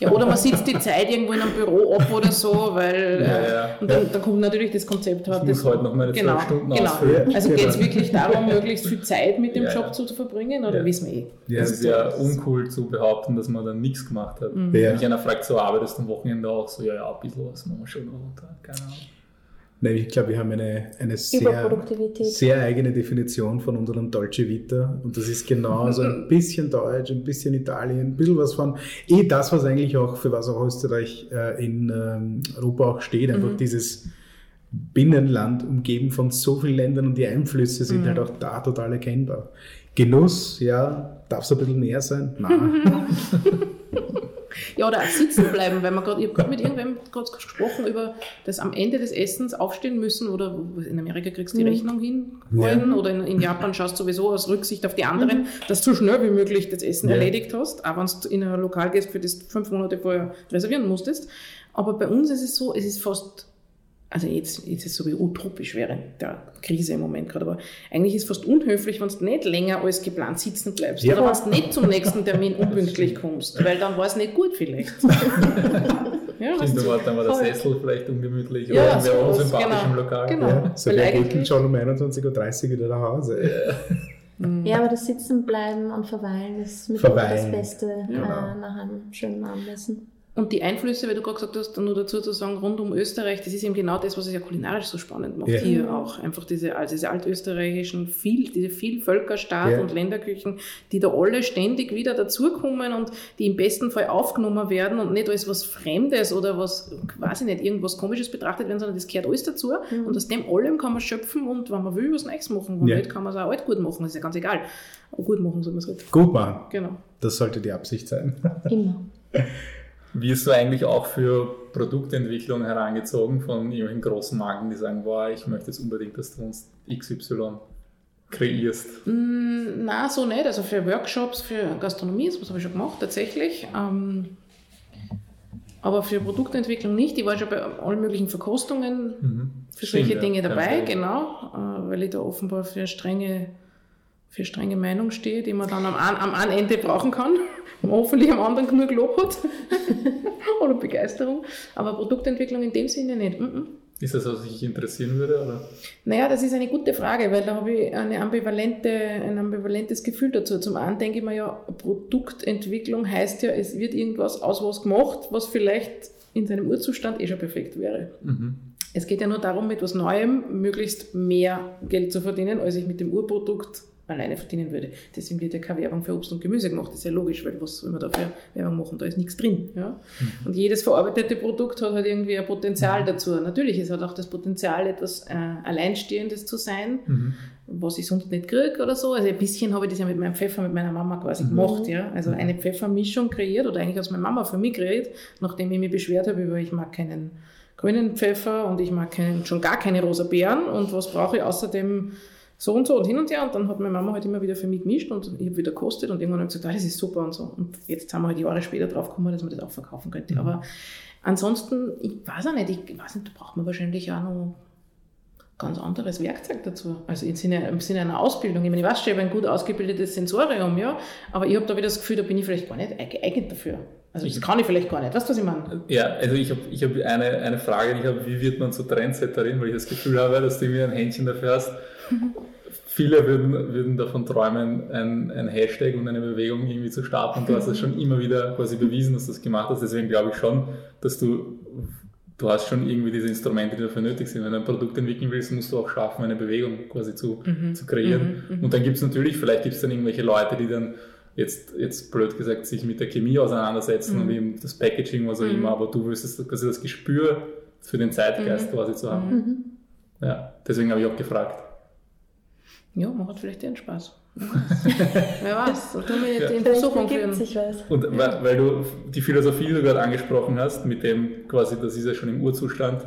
Ja, oder man sitzt die Zeit irgendwo in einem Büro ab oder so, weil ja, äh, ja. und dann, dann, kommt natürlich das Konzept. Ich muss heute noch meine genau, Stunden genau. ausfüllen. Also geht es wirklich darum, möglichst viel Zeit mit dem Job zu, zu verbringen, oder wissen wir eh? Ja, es ist ja uncool zu behaupten, dass man dann nichts gemacht hat. Mhm. Wenn mich einer fragt, so arbeitest du am Wochenende auch, so ja, ja, ein bisschen was machen wir schon noch. Keine Ahnung. Nein, ich glaube, wir haben eine, eine sehr, sehr eigene Definition von unserem Dolce Vita. Und das ist genau so ein bisschen Deutsch, ein bisschen Italien, ein bisschen was von, eh das, was eigentlich auch, für was auch Österreich äh, in ähm, Europa auch steht, einfach mhm. dieses Binnenland umgeben von so vielen Ländern und die Einflüsse sind mhm. halt auch da total erkennbar. Genuss, ja, darf es ein bisschen mehr sein? Nein. Ja, oder auch sitzen bleiben, weil man gerade, ich habe gerade mit irgendwem gerade gesprochen über das am Ende des Essens aufstehen müssen oder in Amerika kriegst du die mhm. Rechnung hinhalten ja. oder in, in, Japan schaust du sowieso aus Rücksicht auf die anderen, mhm. dass du so schnell wie möglich das Essen ja. erledigt hast, auch wenn du in ein Lokal gehst, für das fünf Monate vorher reservieren musstest. Aber bei uns ist es so, es ist fast also jetzt, jetzt ist es so wie utopisch während der Krise im Moment gerade, aber eigentlich ist es fast unhöflich, wenn du nicht länger als geplant sitzen bleibst ja. oder wenn du nicht zum nächsten Termin unpünktlich kommst, weil dann war es nicht gut vielleicht. ja, Stimmt, war, dann war der Sessel vielleicht ungemütlich ja, oder wäre unsympathisch genau, im Lokal. Genau. Ja, so wer geht schon um 21.30 Uhr wieder nach Hause? Ja. ja, aber das Sitzen bleiben und Verweilen ist mit das Beste ja. äh, nach einem schönen Abendessen. Und die Einflüsse, weil du gerade gesagt hast, nur dazu zu sagen, rund um Österreich, das ist eben genau das, was es ja kulinarisch so spannend macht. Ja. Hier auch einfach diese, also diese altösterreichischen, viel, diese Vielvölkerstaat- ja. und Länderküchen, die da alle ständig wieder dazukommen und die im besten Fall aufgenommen werden und nicht als was Fremdes oder was, quasi nicht, irgendwas Komisches betrachtet werden, sondern das gehört alles dazu. Mhm. Und aus dem allem kann man schöpfen und wenn man will, was Neues machen. Wenn ja. nicht, kann man es auch alt gut machen. Das ist ja ganz egal. Aber gut machen soll man es halt. Gut machen. Genau. Das sollte die Absicht sein. Immer. Wirst du eigentlich auch für Produktentwicklung herangezogen von irgendwelchen großen Marken, die sagen, boah, ich möchte jetzt unbedingt, dass du uns XY kreierst? Mm, na, so nicht. Also für Workshops, für Gastronomie, das habe ich schon gemacht, tatsächlich. Ähm, aber für Produktentwicklung nicht. Ich war schon bei allen möglichen Verkostungen mhm. für solche Stimmt, Dinge ja. dabei, ja, genau, äh, weil ich da offenbar für strenge, für strenge Meinung stehe, die man dann am, am einen Ende brauchen kann hoffentlich am anderen genug Lob hat oder Begeisterung. Aber Produktentwicklung in dem Sinne nicht. Mm -mm. Ist das, was dich interessieren würde? Oder? Naja, das ist eine gute Frage, weil da habe ich eine ambivalente, ein ambivalentes Gefühl dazu. Zum einen denke ich mir ja, Produktentwicklung heißt ja, es wird irgendwas aus was gemacht, was vielleicht in seinem Urzustand eh schon perfekt wäre. Mhm. Es geht ja nur darum, mit etwas Neuem möglichst mehr Geld zu verdienen, als ich mit dem Urprodukt alleine verdienen würde. Deswegen wird ja keine Werbung für Obst und Gemüse gemacht. Das ist ja logisch, weil was soll man da für Werbung machen? Da ist nichts drin. Ja? Mhm. Und jedes verarbeitete Produkt hat halt irgendwie ein Potenzial mhm. dazu. Natürlich, es hat auch das Potenzial, etwas äh, Alleinstehendes zu sein, mhm. was ich sonst nicht kriege oder so. Also ein bisschen habe ich das ja mit meinem Pfeffer, mit meiner Mama quasi mhm. gemacht. Ja? Also eine Pfeffermischung kreiert oder eigentlich aus meiner Mama für mich kreiert, nachdem ich mich beschwert habe über, ich mag keinen grünen Pfeffer und ich mag keinen, schon gar keine rosa Beeren und was brauche ich außerdem so und so und hin und her. Und dann hat meine Mama halt immer wieder für mich gemischt und ich habe wieder gekostet und irgendwann habe ich gesagt, ah, das ist super und so. Und jetzt haben wir halt Jahre später drauf gekommen, dass man das auch verkaufen könnte. Mhm. Aber ansonsten, ich weiß auch nicht, ich weiß nicht, da braucht man wahrscheinlich auch noch ganz anderes Werkzeug dazu. Also im Sinne, im Sinne einer Ausbildung. Ich meine, ich weiß schon, ich habe ein gut ausgebildetes Sensorium, ja, aber ich habe da wieder das Gefühl, da bin ich vielleicht gar nicht geeignet dafür. Also das kann ich vielleicht gar nicht. Weißt du, was ich meine? Ja, also ich habe ich hab eine, eine Frage, die ich habe, wie wird man so Trendsetterin, weil ich das Gefühl habe, dass du mir ein Händchen dafür hast. Viele würden, würden davon träumen, ein, ein Hashtag und eine Bewegung irgendwie zu starten. Und du hast es schon immer wieder quasi bewiesen, dass du das gemacht hast. Deswegen glaube ich schon, dass du du hast schon irgendwie diese Instrumente, die dafür nötig sind. Wenn du ein Produkt entwickeln willst, musst du auch schaffen, eine Bewegung quasi zu, mhm. zu kreieren. Mhm. mhm. Und dann gibt es natürlich, vielleicht gibt es dann irgendwelche Leute, die dann jetzt, jetzt blöd gesagt, sich mit der Chemie auseinandersetzen mhm. und eben das Packaging, was auch mhm. immer, aber du wüsstest quasi das Gespür für den Zeitgeist mhm. quasi zu haben. Mhm. Ja, deswegen habe ich auch gefragt. Ja, macht vielleicht den Spaß. Wer weiß, da tun wir jetzt ja. in Versuchung führen. Und ja. weil, weil, du die Philosophie, die du gerade angesprochen hast, mit dem quasi, das ist ja schon im Urzustand,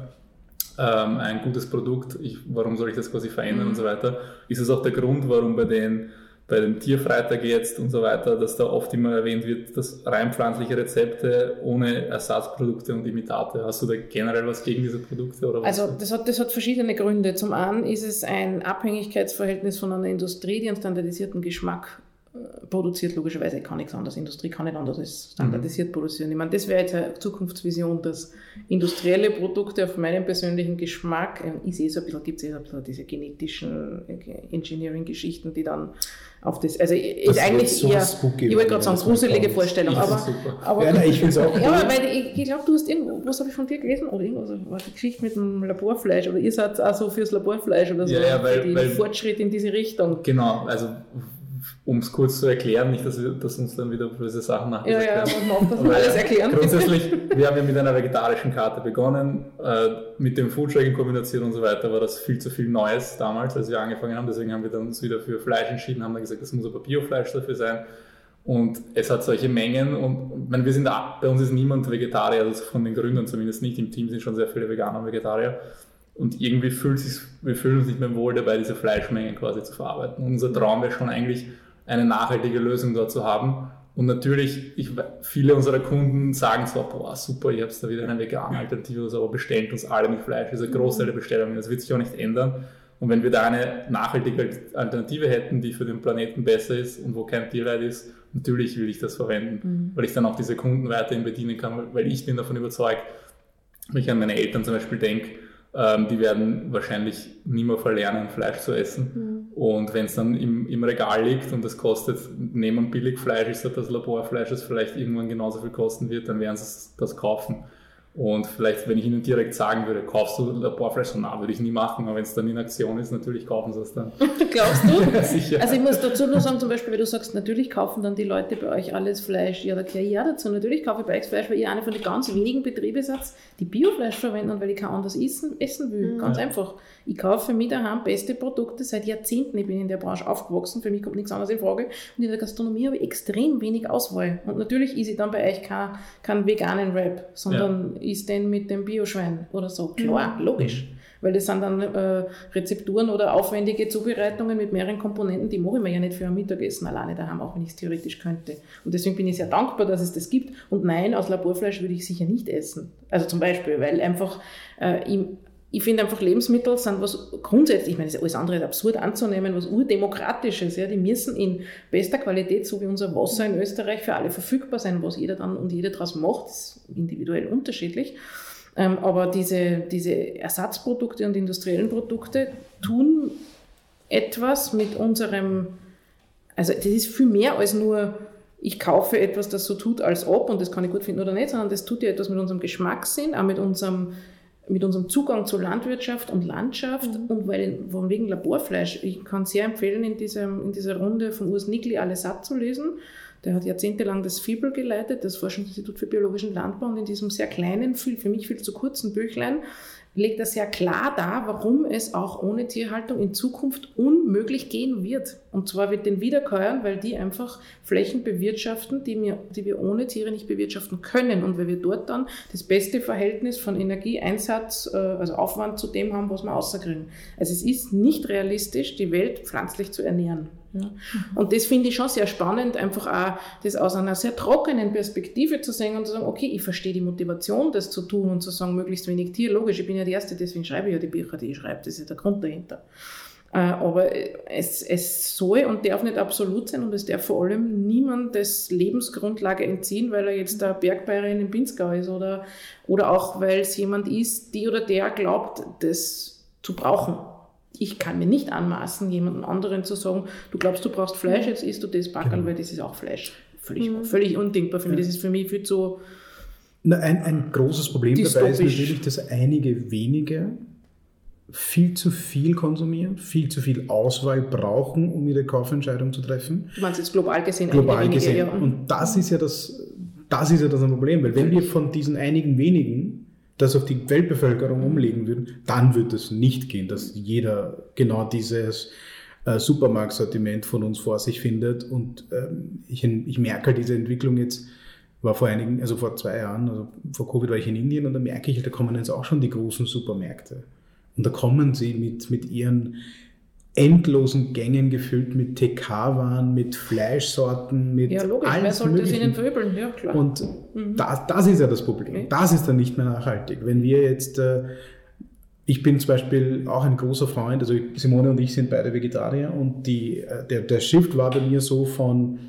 ähm, ein gutes Produkt, ich, warum soll ich das quasi verändern mhm. und so weiter, ist es auch der Grund, warum bei den bei dem Tierfreitag jetzt und so weiter, dass da oft immer erwähnt wird, dass rein pflanzliche Rezepte ohne Ersatzprodukte und Imitate. Hast du da generell was gegen diese Produkte? Oder was? Also das hat, das hat verschiedene Gründe. Zum einen ist es ein Abhängigkeitsverhältnis von einer Industrie, die einen standardisierten Geschmack äh, produziert, logischerweise kann nichts anderes. Industrie kann nicht anders als standardisiert mhm. produzieren. Ich meine, das wäre jetzt eine Zukunftsvision, dass industrielle Produkte auf meinen persönlichen Geschmack, äh, ich sehe so ein bisschen, gibt es ja so diese genetischen äh, Engineering-Geschichten, die dann auf das, also das ist eigentlich so eher, ich wollte gerade sagen, gruselige Vorstellung, aber, aber, ja, nein, ich finde es auch. Ja, weil ich, ich glaube, du hast irgendwo, was habe ich von dir gelesen, oder irgendwas, war die Geschichte mit dem Laborfleisch, oder ihr seid auch so fürs Laborfleisch oder so, ja, ja, weil, die weil, Fortschritt in diese Richtung. Genau, also um es kurz zu erklären, nicht, dass, wir, dass uns dann wieder böse Sachen machen. Ja, ja, und man das alles erklären. Grundsätzlich, wir haben ja mit einer vegetarischen Karte begonnen, äh, mit dem Foodtracking kombiniert und so weiter, war das viel zu viel Neues damals, als wir angefangen haben. Deswegen haben wir dann uns wieder für Fleisch entschieden, haben dann gesagt, das muss aber Biofleisch dafür sein. Und es hat solche Mengen und, meine, wir sind, bei uns ist niemand Vegetarier, also von den Gründern zumindest nicht. Im Team sind schon sehr viele Veganer und Vegetarier. Und irgendwie fühlt sich, wir fühlen uns nicht mehr wohl dabei, diese Fleischmengen quasi zu verarbeiten. Und unser Traum wäre schon eigentlich, eine nachhaltige Lösung dort zu haben. Und natürlich, ich, viele unserer Kunden sagen so, boah, super, ich habe da wieder eine vegane Alternative, aber bestellt uns alle mit Fleisch. Das ist eine Großteil der Bestellungen. Das wird sich auch nicht ändern. Und wenn wir da eine nachhaltige Alternative hätten, die für den Planeten besser ist und wo kein Tierleid ist, natürlich will ich das verwenden, mhm. weil ich dann auch diese Kunden weiterhin bedienen kann, weil ich bin davon überzeugt, wenn ich an meine Eltern zum Beispiel denke, ähm, die werden wahrscheinlich nie mehr verlernen, Fleisch zu essen. Mhm. Und wenn es dann im, im Regal liegt und das kostet, neben Billigfleisch ist das Laborfleisch, das vielleicht irgendwann genauso viel kosten wird, dann werden sie das kaufen. Und vielleicht, wenn ich Ihnen direkt sagen würde, kaufst du Laborfleisch? So, na, würde ich nie machen, aber wenn es dann in Aktion ist, natürlich kaufen sie es dann. Glaubst du? ja, sicher. Also ich muss dazu nur sagen, zum Beispiel, wenn du sagst, natürlich kaufen dann die Leute bei euch alles Fleisch. Ja, da gehöre ich ja dazu. Natürlich kaufe ich bei euch Fleisch, weil ihr einer von den ganz wenigen Betrieben seid, die Biofleisch verwenden, weil ich kein anderes essen, essen will. Mhm. Ganz ja. einfach. Ich kaufe für mich daheim beste Produkte seit Jahrzehnten. Ich bin in der Branche aufgewachsen, für mich kommt nichts anderes in Frage. Und in der Gastronomie habe ich extrem wenig Auswahl. Und natürlich ist ich dann bei euch kein, kein veganen Rap, sondern ja. ist den mit dem Bioschwein oder so. Klar, mhm. logisch. Weil das sind dann äh, Rezepturen oder aufwendige Zubereitungen mit mehreren Komponenten, die mache ich mir ja nicht für ein Mittagessen alleine daheim, auch wenn ich es theoretisch könnte. Und deswegen bin ich sehr dankbar, dass es das gibt. Und nein, aus Laborfleisch würde ich sicher nicht essen. Also zum Beispiel, weil einfach äh, im ich finde einfach Lebensmittel sind was grundsätzlich, ich meine, alles andere ist absurd anzunehmen, was urdemokratisches, ja, die müssen in bester Qualität, so wie unser Wasser in Österreich, für alle verfügbar sein, was jeder dann und jeder daraus macht, ist individuell unterschiedlich. Ähm, aber diese, diese Ersatzprodukte und industriellen Produkte tun etwas mit unserem, also das ist viel mehr als nur, ich kaufe etwas, das so tut, als ob, und das kann ich gut finden oder nicht, sondern das tut ja etwas mit unserem Geschmackssinn, auch mit unserem mit unserem Zugang zu Landwirtschaft und Landschaft mhm. und weil von wegen Laborfleisch. Ich kann sehr empfehlen, in, diesem, in dieser Runde von Urs Nigli alle satt zu lesen. Der hat jahrzehntelang das FIBEL geleitet, das Forschungsinstitut für biologischen Landbau, und in diesem sehr kleinen, für mich viel zu kurzen Büchlein legt er sehr klar dar, warum es auch ohne Tierhaltung in Zukunft unmöglich gehen wird. Und zwar wird den Wiederkäuern, weil die einfach Flächen bewirtschaften, die wir, die wir ohne Tiere nicht bewirtschaften können. Und weil wir dort dann das beste Verhältnis von Energieeinsatz, äh, also Aufwand zu dem haben, was wir außerkriegen. Also es ist nicht realistisch, die Welt pflanzlich zu ernähren. Ja. Und das finde ich schon sehr spannend, einfach auch das aus einer sehr trockenen Perspektive zu sehen und zu sagen, okay, ich verstehe die Motivation, das zu tun und zu sagen, möglichst wenig Tier. Logisch, ich bin ja die Erste, deswegen schreibe ich ja die Bücher, die ich schreibe, das ist der Grund dahinter. Äh, aber es, es soll und darf nicht absolut sein und es darf vor allem niemand das Lebensgrundlage entziehen, weil er jetzt der Bergbäuerin im Pinzgau ist oder, oder auch weil es jemand ist, die oder der glaubt, das zu brauchen ich kann mir nicht anmaßen, jemandem anderen zu sagen, du glaubst, du brauchst Fleisch, jetzt isst du das Backerl, genau. weil das ist auch Fleisch. Völlig, mhm. völlig undenkbar für mich. Das ist für mich viel zu, Na, ein, ein großes Problem dabei ist natürlich, dass einige wenige viel zu viel konsumieren, viel zu viel Auswahl brauchen, um ihre Kaufentscheidung zu treffen. Du meinst jetzt global gesehen? global gesehen. wenige, ja. Und das ist ja das, das ist ja das ein Problem, weil wenn wir von diesen einigen wenigen das auf die Weltbevölkerung umlegen würden, dann wird es nicht gehen, dass jeder genau dieses äh, Supermarktsortiment von uns vor sich findet. Und ähm, ich, ich merke halt diese Entwicklung jetzt, war vor einigen, also vor zwei Jahren, also vor Covid war ich in Indien und da merke ich, da kommen jetzt auch schon die großen Supermärkte. Und da kommen sie mit, mit ihren endlosen Gängen gefüllt mit TK-Waren, mit Fleischsorten, mit Ja, logisch. Wer sollte es ihnen verübeln? Ja, klar. Und das, das ist ja das Problem. Okay. Das ist dann nicht mehr nachhaltig. Wenn wir jetzt, äh, ich bin zum Beispiel auch ein großer Freund, also Simone und ich sind beide Vegetarier und die, äh, der, der Shift war bei mir so von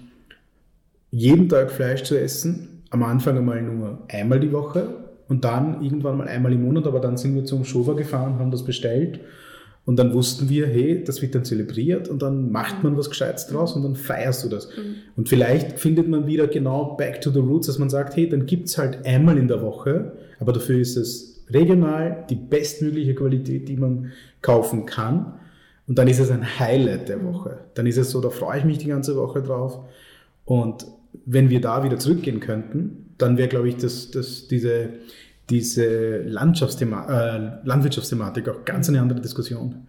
jeden Tag Fleisch zu essen, am Anfang einmal nur einmal die Woche und dann irgendwann mal einmal im Monat, aber dann sind wir zum Showa gefahren, haben das bestellt und dann wussten wir, hey, das wird dann zelebriert und dann macht man was Gescheites draus und dann feierst du das. Und vielleicht findet man wieder genau back to the roots, dass man sagt, hey, dann gibt's halt einmal in der Woche, aber dafür ist es regional die bestmögliche Qualität, die man kaufen kann. Und dann ist es ein Highlight der Woche. Dann ist es so, da freue ich mich die ganze Woche drauf. Und wenn wir da wieder zurückgehen könnten, dann wäre, glaube ich, das, das, diese, diese Landschaftsthema äh, Landwirtschaftsthematik auch ganz eine andere Diskussion.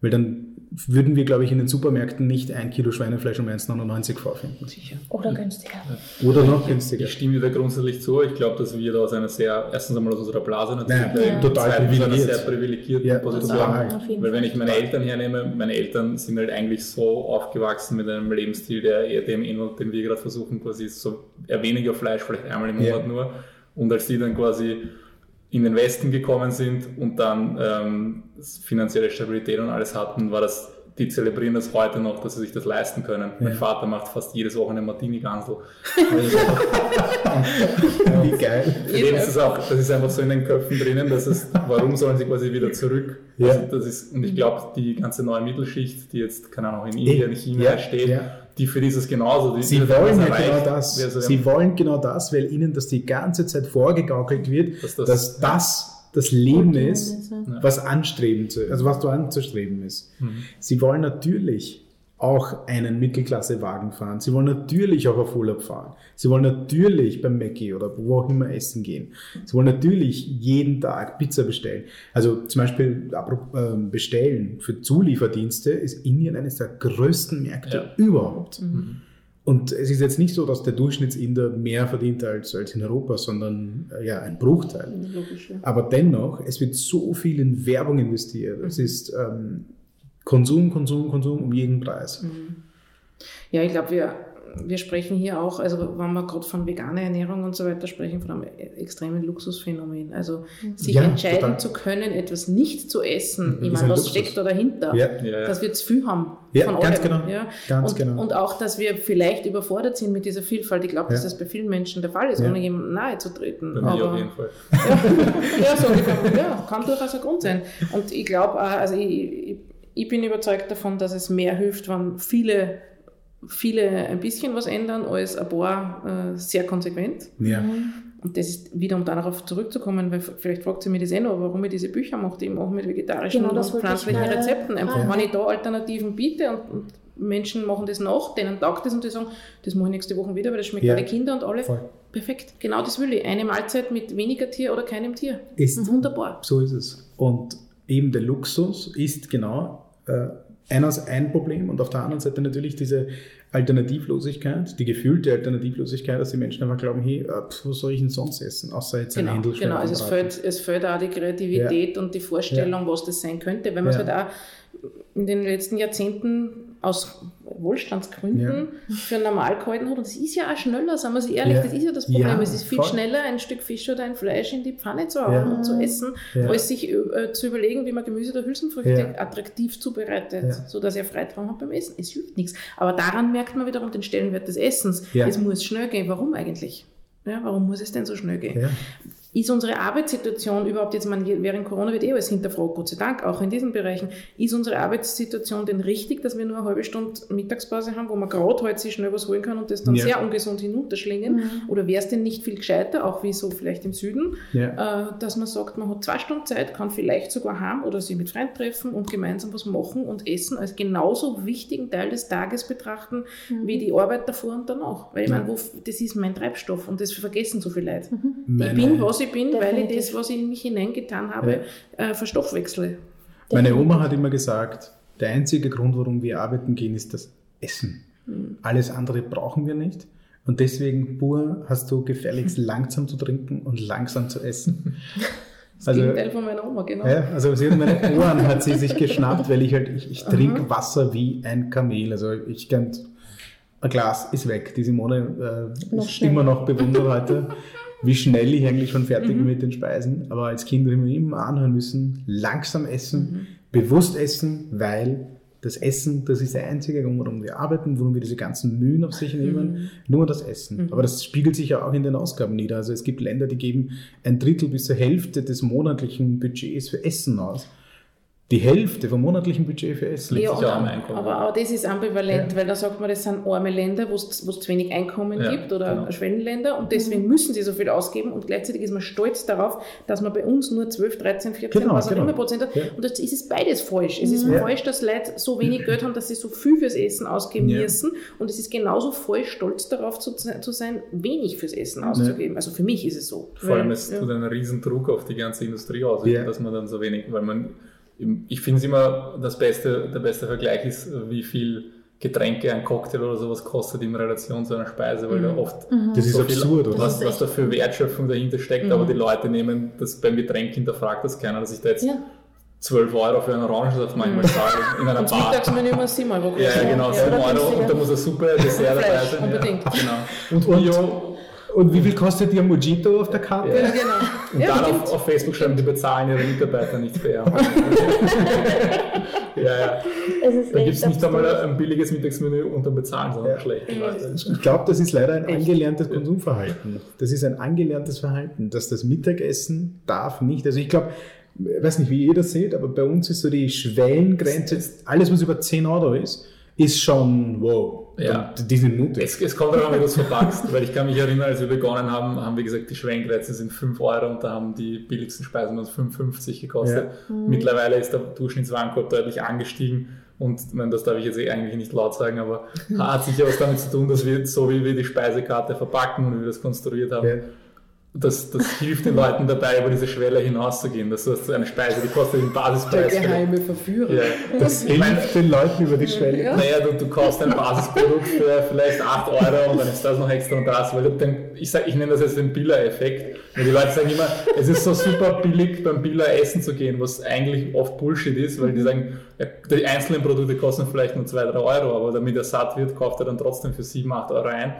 Weil dann würden wir, glaube ich, in den Supermärkten nicht ein Kilo Schweinefleisch um 1,99 vorfinden. Sicher. Oder günstiger. Oder noch günstiger. Ich stimme dir da grundsätzlich zu. Ich glaube, dass wir da aus einer sehr, erstens einmal aus unserer Blase natürlich, Ja, ja. total zweitens aus einer privilegiert. sehr privilegierten Ja, Position. total. Weil wenn ich meine Eltern hernehme, meine Eltern sind halt eigentlich so aufgewachsen mit einem Lebensstil, der eher dem ähnelt, den wir gerade versuchen, quasi so eher weniger Fleisch, vielleicht einmal im Ja. Monat nur. Und als die dann quasi in den Westen gekommen sind und dann ähm, finanzielle Stabilität und alles hatten, war das, die zelebrieren das heute noch, dass sie sich das leisten können. Mein Vater macht fast jedes Woche eine Martini-Gansel. Wie geil. Ist es auch, das ist einfach so in den Köpfen drinnen, dass es, warum sollen sie quasi wieder zurück? Ja. Also das ist, und ich glaube, die ganze neue Mittelschicht, die jetzt, keine Ahnung, in Indien, in China Ja, steht, ja. Die für dieses genauso. Die Sie wollen ja das genau erreicht, das. wer so- Sie wollen genau das, weil ihnen das die ganze Zeit vorgegaukelt wird, Dass dass das- das das, Leben ist, was anstreben zu, also was du anzustreben ist. Sie wollen natürlich auch einen Mittelklassewagen fahren. Sie wollen natürlich auch auf Urlaub fahren. Sie wollen natürlich beim Mackie oder wo auch immer essen gehen. Sie wollen natürlich jeden Tag Pizza bestellen. Also zum Beispiel ähm, bestellen für Zulieferdienste ist Indien eines der größten Märkte Ja. überhaupt. Und es ist jetzt nicht so, dass der Durchschnittsinder mehr verdient als, als in Europa, sondern äh, ja, ein Bruchteil. Logisch, ja. Aber dennoch, es wird so viel in Werbung investiert. Es ist ähm, Konsum, Konsum, Konsum um jeden Preis. Ja, ich glaube, wir, wir sprechen hier auch, also wenn wir gerade von veganer Ernährung und so weiter sprechen, von einem extremen Luxusphänomen. Also sich Ja, entscheiden total. zu können, etwas nicht zu essen, Mhm, ich meine, ein was Luxus. steckt da dahinter? Ja. Ja, ja. Dass wir zu viel haben Ja, von ganz allem. genau. Ja? Ganz und, genau. und auch, dass wir vielleicht überfordert sind mit dieser Vielfalt. Ich glaube, dass das bei vielen Menschen der Fall ist, Ja. ohne jemandem nahe zu treten. Bei mir Aber- auf jeden Fall. ja, so ungefähr. Ja, kann durchaus ein Grund sein. Und ich glaube, also ich, ich, ich bin überzeugt davon, dass es mehr hilft, wenn viele, viele ein bisschen was ändern, als ein paar äh, sehr konsequent. Ja. Und das ist wieder, um darauf zurückzukommen, weil vielleicht fragt sie mich das eh noch, warum ich diese Bücher mache, die ich mache mit vegetarischen Genau, und pflanzlichen Rezepten. Einfach, fragen. wenn ich da Alternativen biete und, und Menschen machen das nach, denen taugt das und die sagen, das mache ich nächste Woche wieder, weil das schmeckt Ja. alle Kinder und alle. Voll. Perfekt, genau das will ich. Eine Mahlzeit mit weniger Tier oder keinem Tier. Ist, Wunderbar. So ist es. Und eben der Luxus ist genau äh, einerseits ein Problem und auf der anderen Seite natürlich diese Alternativlosigkeit, die gefühlte Alternativlosigkeit, dass die Menschen einfach glauben, hey, äh, pf, was soll ich denn sonst essen, außer jetzt ein Genau, Händel genau. Also es fehlt, es fehlt auch die Kreativität und die Vorstellung, was das sein könnte, weil man es Ja. halt auch in den letzten Jahrzehnten aus Wohlstandsgründen für normal gehalten hat. Und das ist ja auch schneller, sagen wir sich ehrlich, Ja. das ist ja das Problem. Ja, es ist viel voll. schneller, ein Stück Fisch oder ein Fleisch in die Pfanne zu hauen Ja. und zu essen, Ja. als sich äh, zu überlegen, wie man Gemüse oder Hülsenfrüchte Ja. attraktiv zubereitet, Ja. sodass er Freitraum hat beim Essen. Es hilft nichts. Aber daran merkt man wiederum den Stellenwert des Essens. Ja. Es muss schnell gehen. Warum eigentlich? Ja, warum muss es denn so schnell gehen? Ja. Ist unsere Arbeitssituation überhaupt jetzt, man, während Corona wird eh alles hinterfragt, Gott sei Dank, auch in diesen Bereichen, ist unsere Arbeitssituation denn richtig, dass wir nur eine halbe Stunde Mittagspause haben, wo man gerade heute sich schnell was holen kann und das dann ja. sehr ungesund hinunterschlingen? Mhm. Oder wäre es denn nicht viel gescheiter, auch wie so vielleicht im Süden, ja. äh, dass man sagt, man hat zwei Stunden Zeit, kann vielleicht sogar haben oder sich mit Freunden treffen und gemeinsam was machen und essen als genauso wichtigen Teil des Tages betrachten, mhm. wie die Arbeit davor und danach. Weil ich meine, wo, das ist mein Treibstoff und das vergessen so viele Leute. Mhm. Ich bin, was ich bin, Definitiv. weil ich das, was ich in mich hineingetan habe, ja. äh, verstoffwechsle. Meine Oma hat immer gesagt, der einzige Grund, warum wir arbeiten gehen, ist das Essen. Mhm. Alles andere brauchen wir nicht. Und deswegen, pur, hast du gefährlichst langsam zu trinken und langsam zu essen. Das also, Gegenteil von meiner Oma, genau. Ja, also sie hat meine Ohren hat sie sich geschnappt, weil ich halt, ich, ich trinke Wasser wie ein Kamel. Also ich kann, ein Glas ist weg. Die Simone äh, ist immer noch bewundert heute wie schnell ich eigentlich schon fertig bin mhm. mit den Speisen. Aber als Kind habe ich mir immer anhören müssen, langsam essen, mhm. bewusst essen, weil das Essen, das ist der einzige Grund, warum wir arbeiten, warum wir diese ganzen Mühen auf sich nehmen, mhm. nur das Essen. Mhm. Aber das spiegelt sich ja auch in den Ausgaben nieder. Also es gibt Länder, die geben ein Drittel bis zur Hälfte des monatlichen Budgets für Essen aus die Hälfte vom monatlichen Budget für Essen liegt ja, sich am Einkommen. Aber, aber das ist ambivalent, ja. weil da sagt man, das sind arme Länder, wo es zu wenig Einkommen ja, gibt oder genau. Schwellenländer und deswegen mhm. müssen sie so viel ausgeben und gleichzeitig ist man stolz darauf, dass man bei uns nur 12, 13, 14, genau, was auch genau. immer Prozent hat. Und das ist es beides falsch. Es ist falsch, dass Leute so wenig Geld haben, dass sie so viel fürs Essen ausgeben müssen und es ist genauso falsch, stolz darauf zu, zu sein, wenig fürs Essen auszugeben. Also für mich ist es so. Vor allem, es tut einen riesen Druck auf die ganze Industrie aus, dass man dann so wenig, weil man ich finde es immer, das beste, der beste Vergleich ist, wie viel Getränke, ein Cocktail oder sowas kostet in Relation zu einer Speise, weil mhm. da oft mhm. das ist so absurd, viel, was, was da für Wertschöpfung dahinter steckt, mhm. aber die Leute nehmen das beim Getränk hinterfragt das keiner, dass ich da jetzt ja. 12 Euro für einen Orangensaft manchmal mhm. zahle in einer Bar. Mittagsmenü immer 7 Euro. Ja, genau, 7 ja, Euro und da muss ein super Dessert dabei sein. Unbedingt. Ja, genau. Und Bio und wie viel kostet Ihr Mojito auf der Karte? Ja, genau. Und ja, dann auf, auf, Facebook schreiben, die bezahlen ihre Mitarbeiter nicht fair. ja, ja. Da gibt es nicht einmal ein billiges Mittagsmenü und dann bezahlen sie ja. schlecht. Ich glaube, das ist leider ein angelerntes Konsumverhalten. Das ist ein angelerntes Verhalten, dass das Mittagessen darf nicht. Also ich glaube, ich weiß nicht, wie ihr das seht, aber bei uns ist so die Schwellengrenze, alles was über 10 Euro ist, ist schon wow. Ja. Diese Minute. Es, es kommt darauf an, wie du es verpackst, weil ich kann mich erinnern, als wir begonnen haben, haben wir gesagt, die Schwenkreize sind 5 Euro und da haben die billigsten Speisen uns 5,50 gekostet. Ja. Mhm. Mittlerweile ist der Durchschnittswarenkorb deutlich angestiegen und meine, das darf ich jetzt eh eigentlich nicht laut sagen, aber hat sicher was damit zu tun, dass wir, so wie wir die Speisekarte verpacken und wie wir das konstruiert haben, ja das, das hilft den Leuten dabei, über diese Schwelle hinauszugehen. Das ist eine Speise, die kostet den Basispreis. Der geheime Verführer. Ja. Das hilft den Leuten über die Schwelle. Ja. Naja, du, du kaufst ein Basisprodukt für vielleicht 8 Euro und dann ist das noch extra und das. Weil dann, ich, sag, ich nenne das jetzt den Biller-Effekt. Weil die Leute sagen immer, es ist so super billig beim Biller essen zu gehen, was eigentlich oft Bullshit ist, weil die sagen, die einzelnen Produkte kosten vielleicht nur 2, 3 Euro, aber damit er satt wird, kauft er dann trotzdem für 7, 8 Euro ein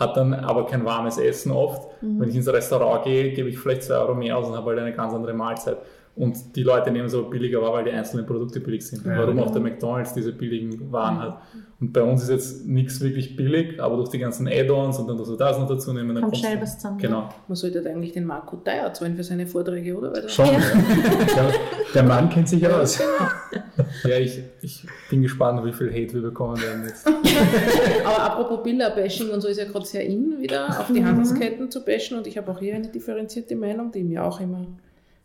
hat dann aber kein warmes Essen oft. Mhm. Wenn ich ins Restaurant gehe, gebe ich vielleicht zwei Euro mehr aus und habe halt eine ganz andere Mahlzeit. Und die Leute nehmen es aber billiger wahr, weil die einzelnen Produkte billig sind. Ja, Warum genau. auch der McDonalds diese billigen Waren mhm. hat. Und bei uns ist jetzt nichts wirklich billig, aber durch die ganzen Add-ons und dann dass wir das noch dazu nehmen, dann kommt schnell was zusammen. Genau. Man sollte eigentlich den Marco teuer zahlen für seine Vorträge, oder? Weil Schon. Ja. der, der Mann kennt sich aus. Ja, ich, ich bin gespannt, wie viel Hate wir bekommen werden jetzt. aber apropos Bilder-Bashing und so ist ja gerade sehr in, wieder auf die mhm. Handelsketten zu bashen und ich habe auch hier eine differenzierte Meinung, die mir auch immer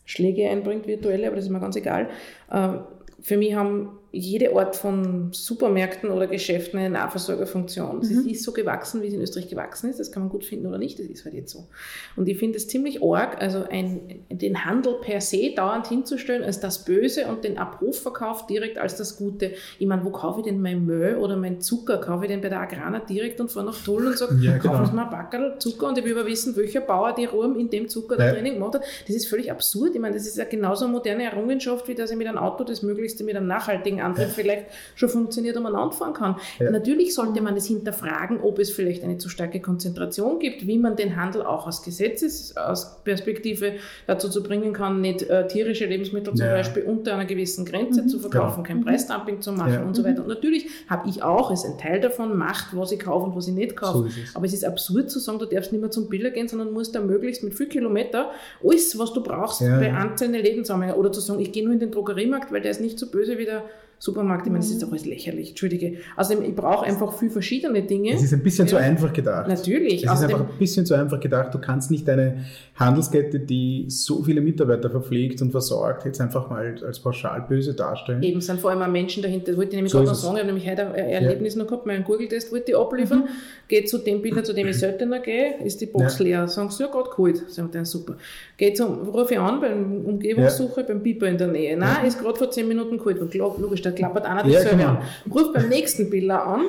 Schläge einbringt, virtuelle, aber das ist mir ganz egal. Ähm, für mich haben jede Art von Supermärkten oder Geschäften eine Nahversorgerfunktion. Mhm. Sie ist so gewachsen, wie sie in Österreich gewachsen ist. Das kann man gut finden oder nicht, das ist halt jetzt so. Und ich finde es ziemlich arg, also ein, den Handel per se dauernd hinzustellen als das Böse und den Abrufverkauf direkt als das Gute. Ich meine, wo kaufe ich denn mein Müll oder mein Zucker? Kaufe ich den bei der Agrana direkt und fahre nach Toll und sage, ja, genau. kaufen Sie mir ein Backerl Zucker und ich will aber wissen, welcher Bauer die Ruhm in dem Zucker ja. Training gemacht hat. Das ist völlig absurd. Ich meine, das ist ja genauso eine moderne Errungenschaft, wie dass ich mit einem Auto das Möglichste mit einem nachhaltigen andere vielleicht schon funktioniert und man anfangen kann. Ja. Natürlich sollte man es hinterfragen, ob es vielleicht eine zu starke Konzentration gibt, wie man den Handel auch aus Gesetzesperspektive dazu zu bringen kann, nicht äh, tierische Lebensmittel zum Ja. Beispiel unter einer gewissen Grenze zu verkaufen, kein Preisdumping zu machen Ja. und so weiter. Und natürlich habe ich auch, ist ein Teil davon, Macht, was ich kaufe und was ich nicht kaufe. So es. Aber es ist absurd zu sagen, du darfst nicht mehr zum Biller gehen, sondern musst da möglichst mit viel Kilometer alles, was du brauchst, Ja. bei einzelnen Läden sammeln. Oder zu sagen, ich gehe nur in den Drogeriemarkt, weil der ist nicht so böse wie der Supermarkt. Ich meine, das ist doch alles lächerlich, entschuldige. Also ich brauche einfach viel verschiedene Dinge. Es ist ein bisschen zu Ja. einfach gedacht. Natürlich. Es ist einfach ein bisschen zu einfach gedacht. Du kannst nicht eine Handelskette, die so viele Mitarbeiter verpflegt und versorgt, jetzt einfach mal als pauschal böse darstellen. Eben sind vor allem auch Menschen dahinter. Das wollte ich nämlich So gerade noch sagen. Ich habe nämlich heute ein Erlebnis noch gehabt, meinen Google-Test wollte ich abliefern. Mhm. Gehe zu dem Bilder, zu dem ich seltener gehe, ist die Box Ja. leer. Sagen sie, ja, gerade geholt. Sagen dann super. Gehe zum, rufe ich an beim Umgebungssuche, beim Piper in der Nähe. Nein, ist gerade vor 10 Minuten geholt. Und klar, logisch, da klappert einer Ja, dasselbe genau. an. Ruf beim nächsten Bilder an.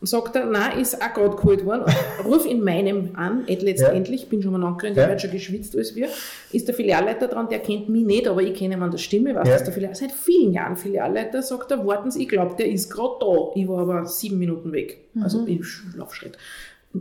Und sagt er, nein, ist auch gerade geholt worden. Ruf in meinem an, et- letztendlich, bin schon mal angerannt, Ja. der hat schon geschwitzt als wir. Ist der Filialleiter dran, der kennt mich nicht, aber ich kenne ihn an der Stimme, weiß, Ja. dass der Filial, seit vielen Jahren Filialleiter, sagt er, warten Sie, ich glaube, der ist gerade da. Ich war aber sieben Minuten weg. Also im Laufschritt.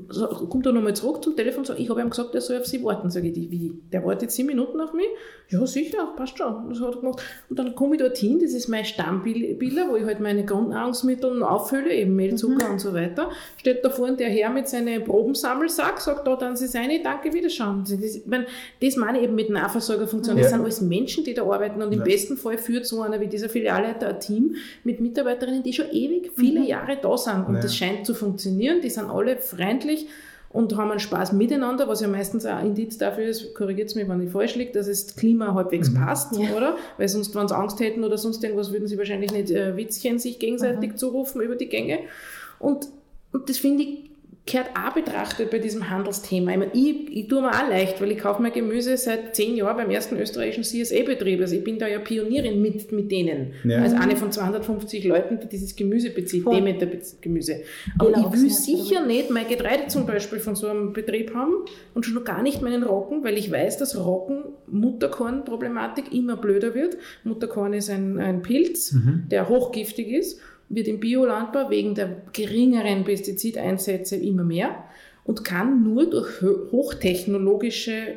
So, kommt er nochmal zurück zum Telefon und sagt, ich habe ihm gesagt, er soll auf Sie warten. Sage ich, wie? Der wartet jetzt sieben Minuten auf mich? Ja, sicher, passt schon. Das hat er gemacht. Und dann komme ich dorthin, das ist mein Stammbiller, wo ich halt meine Grundnahrungsmittel auffülle, eben Mehl, Zucker und so weiter. Steht da vorne der Herr mit seinem Probensammelsack, sagt, da dann Sie seine, danke, wiederschauen. Das, ich meine, das meine ich eben mit Nahversorgerfunktion. Das Ja. sind alles Menschen, die da arbeiten und im Ja. besten Fall führt so einer wie dieser Filialleiter ein Team mit Mitarbeiterinnen, die schon ewig viele Jahre da sind. Und Ja. das scheint zu funktionieren. Die sind alle freundlich und haben einen Spaß miteinander, was ja meistens auch ein Indiz dafür ist, korrigiert mich, wenn ich falsch liege, dass das Klima halbwegs passt, oder? Weil sonst, wenn sie Angst hätten oder sonst irgendwas, würden sie wahrscheinlich nicht äh, Witzchen sich gegenseitig zurufen über die Gänge. Und, und das finde ich, gehört auch betrachtet bei diesem Handelsthema. Ich, meine, ich, ich tue mir auch leicht, weil ich kaufe mein Gemüse seit zehn Jahren beim ersten österreichischen CSE-Betrieb. Also ich bin da ja Pionierin mit, mit denen. Ja. Als eine von 250 Leuten, die dieses Gemüse bezieht, Voll. Demeter-Gemüse. Aber Genau, ich will sicher nicht mein Getreide zum Beispiel von so einem Betrieb haben und schon gar nicht meinen Roggen, weil ich weiß, dass Roggen Mutterkorn-Problematik immer blöder wird. Mutterkorn ist ein, ein Pilz, der hochgiftig ist, wird im Biolandbau wegen der geringeren Pestizideinsätze immer mehr und kann nur durch ho- hochtechnologische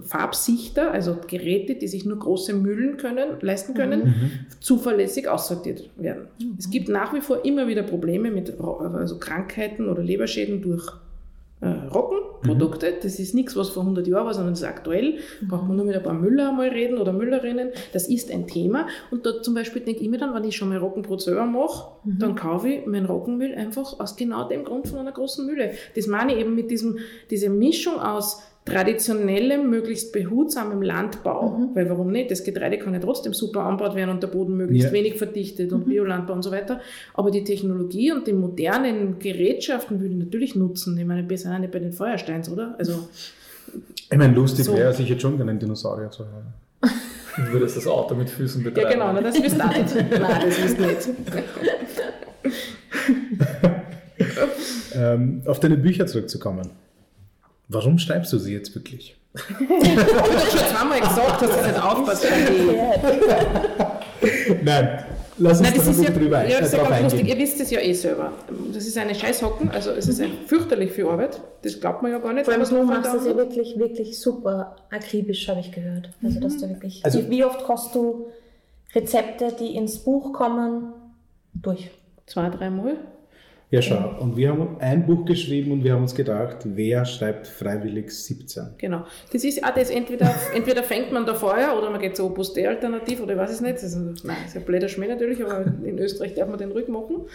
Farbsichter, also Geräte, die sich nur große Mühlen können, leisten können, zuverlässig aussortiert werden. Es gibt nach wie vor immer wieder Probleme mit also Krankheiten oder Leberschäden durch äh, Roggenprodukte. Das ist nichts, was vor 100 Jahren war, sondern das ist aktuell. Braucht man nur mit ein paar Müller mal reden oder Müllerinnen. Das ist ein Thema. Und da zum Beispiel denke ich mir dann, wenn ich schon mal Roggenbrot selber mache, dann kaufe ich mein Roggenmüll einfach aus genau dem Grund von einer großen Mühle. Das meine ich eben mit diesem, diese Mischung aus traditionellem, möglichst behutsamem Landbau, weil warum nicht? Das Getreide kann ja trotzdem super anbaut werden und der Boden möglichst Ja. wenig verdichtet und Biolandbau und so weiter. Aber die Technologie und die modernen Gerätschaften würde ich natürlich nutzen. Ich meine, wir sind ja nicht bei den Feuersteins, oder? Also, Ich meine, lustig So. wäre sich jetzt schon gerne einen Dinosaurier zu haben. Du würdest das Auto mit Füßen betreiben. ja genau, na, das wisst ihr auch nicht. Nein, das wisst ihr nicht. Ähm, auf deine Bücher zurückzukommen. Warum schreibst du sie jetzt wirklich? Ich habe schon zweimal gesagt, dass das nicht aufpasst. Nein, lass uns Nein, das da ist ja, drüber ja, das ist ja ganz lustig. Ihr wisst es ja eh selber. Das ist eine Scheißhocken, also es ist fürchterlich viel Arbeit. Das glaubt man ja gar nicht. Vor allem du machst das ja wirklich, wirklich super akribisch, habe ich gehört. Also, dass du wirklich. Also- wie, wie oft kostet du Rezepte, die ins Buch kommen, durch? Zwei, dreimal. Ja, schau. Und wir haben ein Buch geschrieben und wir haben uns gedacht, wer schreibt freiwillig 17? Genau. Das ist auch das, entweder, entweder fängt man da Feuer oder man geht zur Opus Dei alternativ oder ich weiß es nicht. Das ist, ein- nein, das ist ein blöder Schmäh natürlich, aber in Österreich darf man den Rücken machen.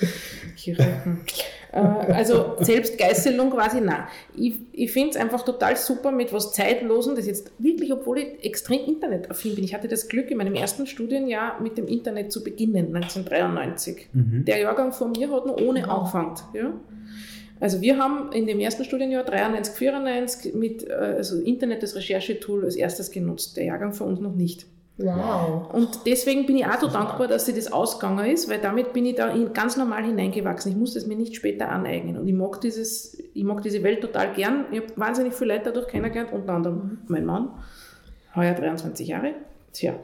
Äh, Also Selbstgeißelung quasi, nein. Ich, ich finde es einfach total super mit was Zeitlosen, das jetzt wirklich, obwohl ich extrem internetaffin bin. Ich hatte das Glück, in meinem ersten Studienjahr mit dem Internet zu beginnen, 1993. Der Jahrgang vor mir hat noch ohne angefangen. Ja? Also wir haben in dem ersten Studienjahr 93, 94 mit äh, also Internet als Recherchetool als erstes genutzt. Der Jahrgang von uns noch nicht. Wow. Und deswegen bin ich auch so dankbar, dass sie das ausgegangen ist, weil damit bin ich da ganz normal hineingewachsen. Ich musste es mir nicht später aneignen. Und ich mag, dieses, ich mag diese Welt total gern. Ich habe wahnsinnig viele Leute dadurch kennengelernt, unter anderem mein Mann, heuer 23 Jahre. Tja,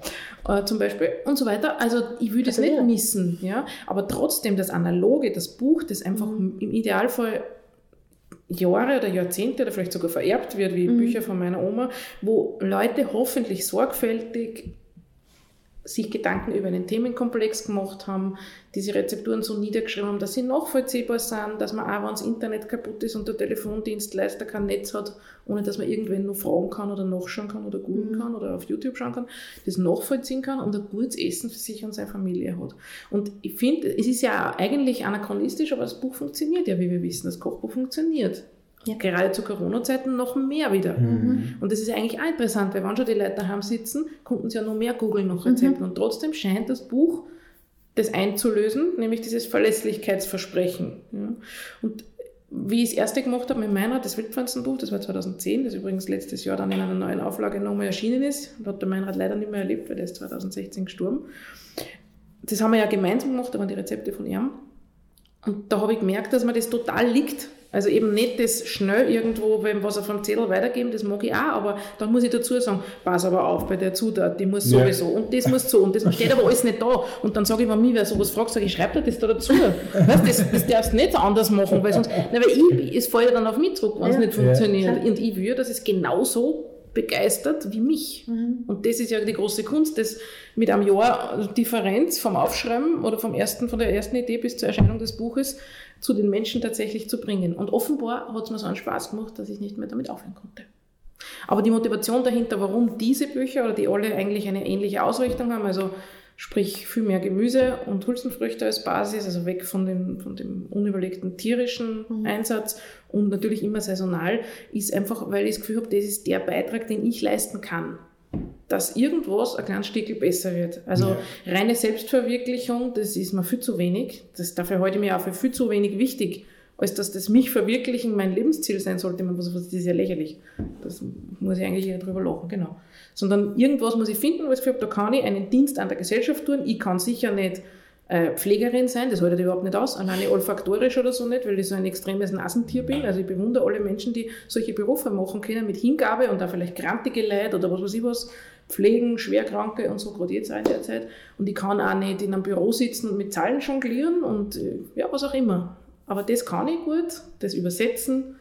äh, zum Beispiel und so weiter. Also ich würde es Also nicht ja. missen, ja. Aber trotzdem das Analoge, das Buch, das einfach Mhm. im Idealfall Jahre oder Jahrzehnte oder vielleicht sogar vererbt wird, wie Mhm. Bücher von meiner Oma, wo Leute hoffentlich sorgfältig sich Gedanken über einen Themenkomplex gemacht haben, diese Rezepturen so niedergeschrieben haben, dass sie nachvollziehbar sind, dass man auch, wenn das Internet kaputt ist und der Telefondienstleister kein Netz hat, ohne dass man irgendwen noch fragen kann oder nachschauen kann oder googeln kann oder auf YouTube schauen kann, das nachvollziehen kann und ein gutes Essen für sich und seine Familie hat. Und ich finde, es ist ja eigentlich anachronistisch, aber das Buch funktioniert ja, wie wir wissen. Das Kochbuch funktioniert. Ja. Gerade zu Corona-Zeiten noch mehr wieder. Mhm. Und das ist eigentlich auch interessant, weil wenn schon die Leute daheim sitzen, konnten sie ja noch mehr googeln nach Rezepten. Und trotzdem scheint das Buch das einzulösen, nämlich dieses Verlässlichkeitsversprechen. Ja. Und wie ich das erste gemacht habe mit Meinrad, das Wildpflanzenbuch, das war 2010, das übrigens letztes Jahr dann in einer neuen Auflage nochmal erschienen ist, und hat der Meinrad leider nicht mehr erlebt, weil der ist 2016 gestorben. Das haben wir ja gemeinsam gemacht, da waren die Rezepte von ihm. Und da habe ich gemerkt, dass mir das total liegt. Also eben nicht das schnell irgendwo, wenn was auf dem Zettel weitergeben, das mag ich auch, aber dann muss ich dazu sagen, pass aber auf bei der Zutat, die muss Ja. sowieso und das muss so und das steht aber alles nicht da. Und dann sage ich, wenn mich wer sowas fragt, sage ich, schreib dir das da dazu. weißt, das, das darfst du nicht anders machen, weil sonst, nein, weil ich, es fällt ja dann auf mich zurück, wenn es Ja. nicht funktioniert. Ja. Und ich will, dass es genauso begeistert wie mich. Und das ist ja die große Kunst, das mit einem Jahr Differenz vom Aufschreiben oder vom ersten, von der ersten Idee bis zur Erscheinung des Buches zu den Menschen tatsächlich zu bringen. Und offenbar hat es mir so einen Spaß gemacht, dass ich nicht mehr damit aufhören konnte. Aber die Motivation dahinter, warum diese Bücher oder die alle eigentlich eine ähnliche Ausrichtung haben, also sprich viel mehr Gemüse und Hülsenfrüchte als Basis, also weg von dem, von dem unüberlegten tierischen Einsatz und natürlich immer saisonal, ist einfach, weil ich das Gefühl habe, das ist der Beitrag, den ich leisten kann. Dass irgendwas ein kleines Stückchen besser wird. Also reine Selbstverwirklichung, das ist mir viel zu wenig. Das, dafür halte ich mir auch für viel zu wenig wichtig, als dass das mich verwirklichen mein Lebensziel sein sollte. Man muss, das ist ja lächerlich. Das muss ich eigentlich eher drüber lachen, genau. Sondern irgendwas muss ich finden, wo ich habe, da kann ich einen Dienst an der Gesellschaft tun. Ich kann sicher nicht äh, Pflegerin sein, das halte ich überhaupt nicht aus, alleine olfaktorisch oder so nicht, weil ich so ein extremes Nasentier bin. Also ich bewundere alle Menschen, die solche Berufe machen können mit Hingabe und da vielleicht krantige Leute oder was weiß ich was, pflegen, Schwerkranke und so, gerade jetzt auch in der Zeit. Und ich kann auch nicht in einem Büro sitzen und mit Zahlen jonglieren und äh, ja, was auch immer. Aber das kann ich gut, das Übersetzen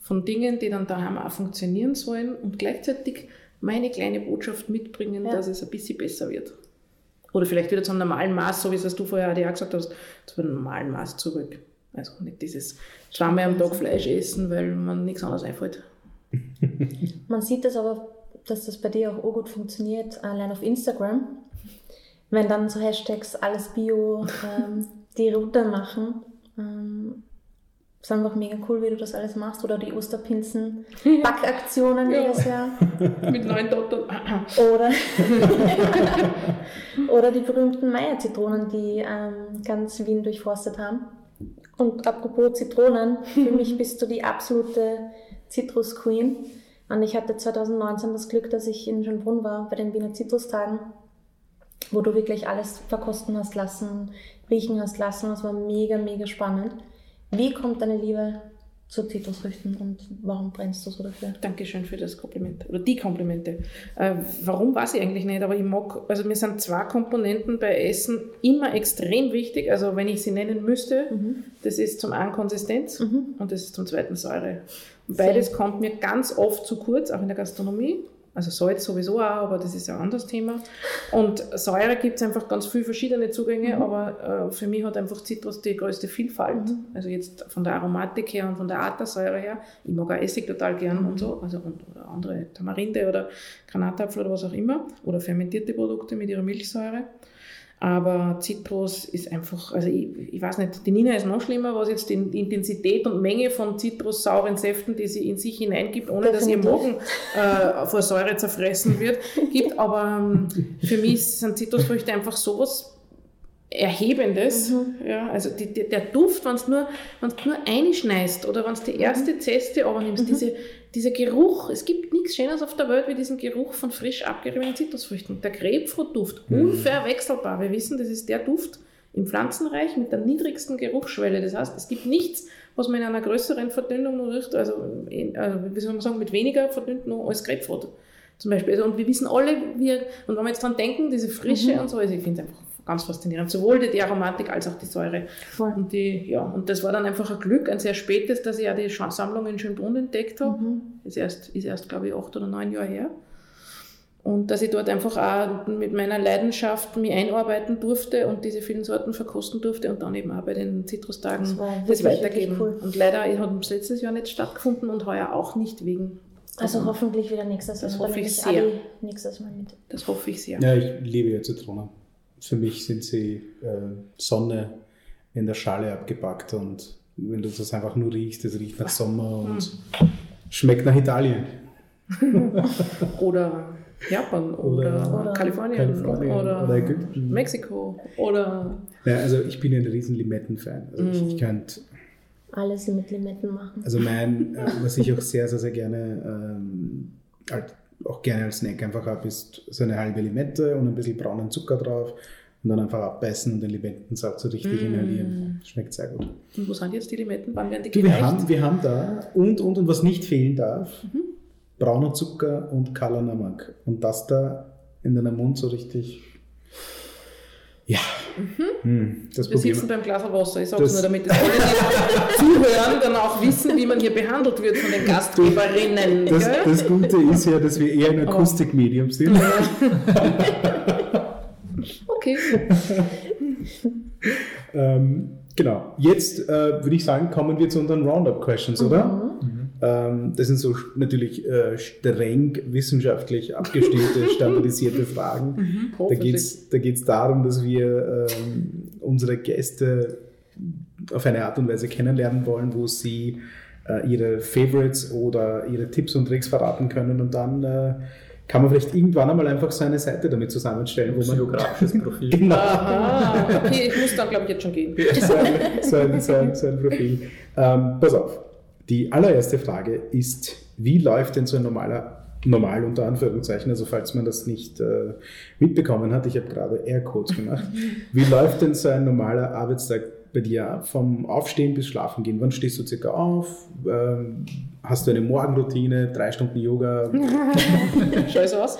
von Dingen, die dann daheim auch funktionieren sollen und gleichzeitig meine kleine Botschaft mitbringen, Ja. dass es ein bisschen besser wird. Oder vielleicht wieder zum normalen Maß, so wie es du vorher auch gesagt hast, zu einem normalen Maß zurück. Also nicht dieses zweimal am Tag Fleisch essen, weil man nichts anderes einfällt. Man sieht das aber, dass das bei dir auch auch gut funktioniert, allein auf Instagram. Wenn dann so Hashtags alles Bio ähm, die Route machen. Ähm, ist einfach mega cool, wie du das alles machst. Oder die Osterpinsen, Backaktionen Ja. jedes Jahr. Mit neun Dottern. Oder, oder die berühmten Meier-Zitronen, die ähm, ganz Wien durchforstet haben. Und apropos Zitronen, für mich bist du die absolute Zitrus-Queen. Und ich hatte 2019 das Glück, dass ich in Schönbrunn war bei den Wiener Zitrustagen, wo du wirklich alles verkosten hast lassen, riechen hast lassen. Das war mega, mega spannend. Wie kommt deine Liebe zu Zitrusfrüchten und warum brennst du so dafür? Dankeschön für das Kompliment oder die Komplimente. Äh, warum weiß ich eigentlich nicht, aber ich mag, also mir sind zwei Komponenten bei Essen immer extrem wichtig. Also wenn ich sie nennen müsste, das ist zum einen Konsistenz Mhm. und das ist zum zweiten Säure. Und beides kommt mir ganz oft zu kurz, auch in der Gastronomie. Also Salz sowieso auch, aber das ist ja ein anderes Thema. Und Säure gibt es einfach ganz viele verschiedene Zugänge, Mhm. aber äh, für mich hat einfach Zitrus die größte Vielfalt. Also jetzt von der Aromatik her und von der Art der Säure her. Ich mag auch Essig total gern und so, also und, oder andere Tamarinde oder Granatapfel oder was auch immer. Oder fermentierte Produkte mit ihrer Milchsäure. Aber Zitrus ist einfach, also ich, ich weiß nicht, die Nina ist noch schlimmer, was jetzt die Intensität und Menge von zitrussauren Säften, die sie in sich hineingibt, ohne dass ihr. Magen äh, vor Säure zerfressen wird, gibt. Aber ähm, für mich sind Zitrusfrüchte einfach sowas Erhebendes. Ja, also die, die, der Duft, wenn du nur, wenn's nur einschneist oder wenn du die erste Zeste aber nimmst, diese, dieser Geruch, es gibt nichts Schönes auf der Welt wie diesen Geruch von frisch abgeriebenen Zitrusfrüchten. Der Grapefruit-Duft, unverwechselbar. Wir wissen, das ist der Duft im Pflanzenreich mit der niedrigsten Geruchsschwelle. Das heißt, es gibt nichts, was man in einer größeren Verdünnung noch riecht, also, in, also wie soll man sagen, mit weniger verdünnt noch als Grapefruit. Zum Beispiel. Also, und wir wissen alle, wir, und wenn wir jetzt dran denken, diese Frische Mhm. und so, also ich finde es einfach ganz faszinierend. Sowohl die, die Aromatik als auch die Säure. Voll. Und, die, ja, und das war dann einfach ein Glück, ein sehr spätes, dass ich ja die Sammlung in Schönbrunn entdeckt habe. Mhm. Ist erst, ist erst, glaube ich, acht oder neun Jahre her. Und dass ich dort einfach auch mit meiner Leidenschaft mich einarbeiten durfte und diese vielen Sorten verkosten durfte und dann eben auch bei den Zitrustagen Das das, weitergeben. cool. Und leider hat es letztes Jahr nicht stattgefunden und heuer auch nicht wegen. Also hoffentlich wieder nächstes Jahr. Das Dann hoffe ich sehr. Nächstes Mal mit. Das hoffe ich sehr. Ja, ich liebe ja Zitronen. Für mich sind sie äh, Sonne in der Schale abgepackt und wenn du das einfach nur riechst, es riecht nach Sommer und schmeckt nach Italien. Oder Japan oder, Oder Kalifornien, Kalifornien oder, oder Ägypten. Mexiko oder Ja, also ich bin ein riesen Limetten-Fan. Also ich, ich könnte, Alles mit Limetten machen. also mein, äh, was ich auch sehr, sehr, sehr gerne, ähm, halt auch gerne als Snack einfach habe, ist so eine halbe Limette und ein bisschen braunen Zucker drauf und dann einfach abbeißen und den Limettensaft so richtig inhalieren. Schmeckt sehr gut. und wo sind jetzt die Limetten? Wann werden die Du, wir, gereicht? haben, wir haben da und, und, und was nicht fehlen darf, brauner Zucker und Kala Namak. Und das da in deinem Mund so richtig, ja, hm, das Wir sitzen beim Glas Wasser. Ich sage Das- nur, damit das alle, die zuhören, dann auch wissen, wie man hier behandelt wird von den Gastgeberinnen. Das, das Gute ist ja, dass wir eher ein Akustikmedium sind. Okay. Ähm, genau. Jetzt äh, würde ich sagen, kommen wir zu unseren Roundup-Questions, oder? Ähm, das sind so natürlich äh, streng wissenschaftlich abgestimmte, standardisierte Fragen. Da hoffentlich. geht es da geht's darum, dass wir ähm, unsere Gäste auf eine Art und Weise kennenlernen wollen, wo sie äh, ihre Favorites oder ihre Tipps und Tricks verraten können und dann äh, kann man vielleicht irgendwann einmal einfach so eine Seite damit zusammenstellen, wo man Biografisches Profil. genau Aha, okay, ich muss dann, glaube ich, jetzt schon gehen. so ein, so ein, so ein, so ein Profil. Ähm, pass auf. Die allererste Frage ist, wie läuft denn so ein normaler, normal unter Anführungszeichen, also falls man das nicht äh, mitbekommen hat, ich habe gerade Aircodes gemacht, wie läuft denn so ein normaler Arbeitstag bei dir? Vom Aufstehen bis Schlafen gehen? Wann stehst du circa auf? Ähm, hast du eine Morgenroutine, drei Stunden Yoga? Schau so aus.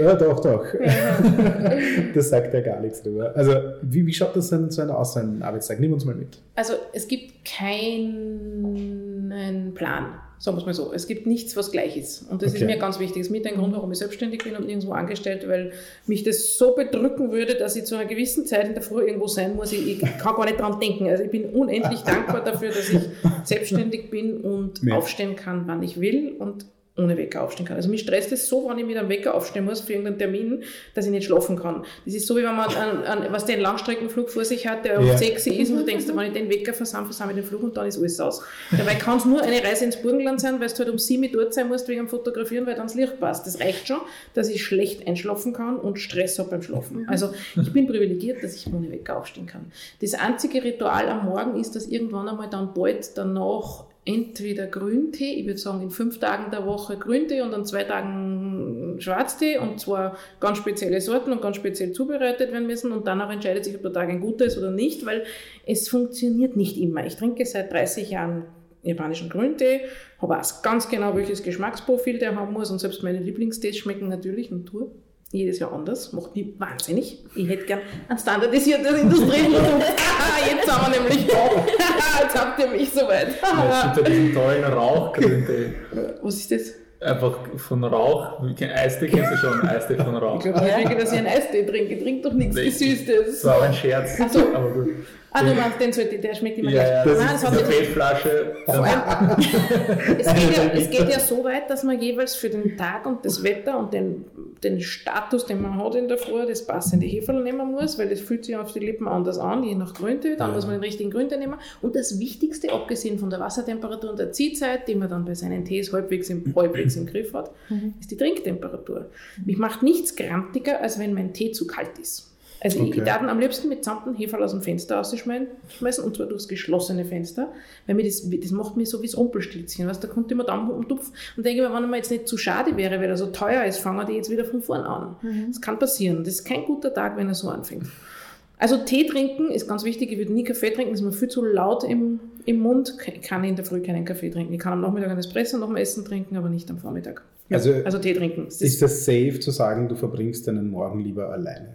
Ja, doch, doch. das sagt ja gar nichts drüber. Also, wie, wie schaut das denn so aus, so ein Arbeitstag? Nimm uns mal mit. Also es gibt keinen Plan, sagen wir es mal so. Es gibt nichts, was gleich ist. Und das ist Okay. mir ganz wichtig. Das ist mit ein Grund, warum ich selbstständig bin und nirgendwo angestellt, weil mich das so bedrücken würde, dass ich zu einer gewissen Zeit in der Früh irgendwo sein muss. Ich, ich kann gar nicht dran denken. Also ich bin unendlich dankbar dafür, dass ich selbstständig bin und Ja. aufstehen kann, wann ich will und ohne Wecker aufstehen kann. Also mich stresst es so, wenn ich mit einem Wecker aufstehen muss für irgendeinen Termin, dass ich nicht schlafen kann. Das ist so, wie wenn man einen, einen, was den Langstreckenflug vor sich hat, der Ja. auf sexy ist und du denkst, wenn ich den Wecker versam, versam ich den Flug und dann ist alles aus. Dabei kann es nur eine Reise ins Burgenland sein, weil du halt um sieben Uhr dort sein musst wegen dem Fotografieren, weil dann das Licht passt. Das reicht schon, dass ich schlecht einschlafen kann und Stress habe beim Schlafen. Also ich bin privilegiert, dass ich ohne Wecker aufstehen kann. Das einzige Ritual am Morgen ist, dass irgendwann einmal dann bald danach entweder Grüntee, ich würde sagen in fünf Tagen der Woche Grüntee und an zwei Tagen Schwarztee und zwar ganz spezielle Sorten und ganz speziell zubereitet werden müssen und danach entscheidet sich, ob der Tag ein guter ist oder nicht, weil es funktioniert nicht immer. Ich trinke seit 30 Jahren japanischen Grüntee, habe auch ganz genau, welches Geschmacksprofil der haben muss und selbst meine Lieblingstees schmecken natürlich Natur. Jedes Jahr anders, macht mich wahnsinnig. Ich hätte gern ein standardisiertes Industrieprodukt. Jetzt haben wir nämlich da. Jetzt habt ihr mich soweit. Ja, ja diesen tollen Rauchgrüntee. Was ist das? Einfach von Rauch. Eistee kennst du schon, Eistee von Rauch. Ich glaube, ich denke, dass ich einen Eistee trinke. Ich trinke doch nichts. Gesüßtes. Das war ein Scherz. Ach so. Aber gut. Ah, du meinst, den sollte, der schmeckt immer Ja, ja, gleich. das Nein, ist eine allem, es, geht ja, es geht ja so weit, dass man jeweils für den Tag und das Wetter und den, den Status, den man hat in der Früh, das passende Heferl nehmen muss, weil das fühlt sich auf die Lippen anders an, je nach Grünte. Dann muss man den richtigen Grünte nehmen. Und das Wichtigste, abgesehen von der Wassertemperatur und der Ziehzeit, die man dann bei seinen Tees halbwegs im, halbwegs im Griff hat, ist die Trinktemperatur. Mich macht nichts grantiger, als wenn mein Tee zu kalt ist. Also ich, Okay. ich darf ihn am liebsten mit gesamten Heferl aus dem Fenster rausschmeißen und zwar durchs geschlossene Fenster, weil mir das, das macht mir so wie das Rumpelstilzchen, weißt, da kommt immer Dampf und Tupf und denke mir, wenn mir jetzt nicht zu schade wäre, weil er so teuer ist, fangen die jetzt wieder von vorn an. Das kann passieren. Das ist kein guter Tag, wenn er so anfängt. Also Tee trinken ist ganz wichtig. Ich würde nie Kaffee trinken, das ist mir viel zu laut im, im Mund. Ich kann in der Früh keinen Kaffee trinken. Ich kann am Nachmittag einen Espresso nach dem Essen trinken, aber nicht am Vormittag. Ja, Also- also, Tee trinken. Das Ist das safe zu sagen, du verbringst deinen Morgen lieber alleine?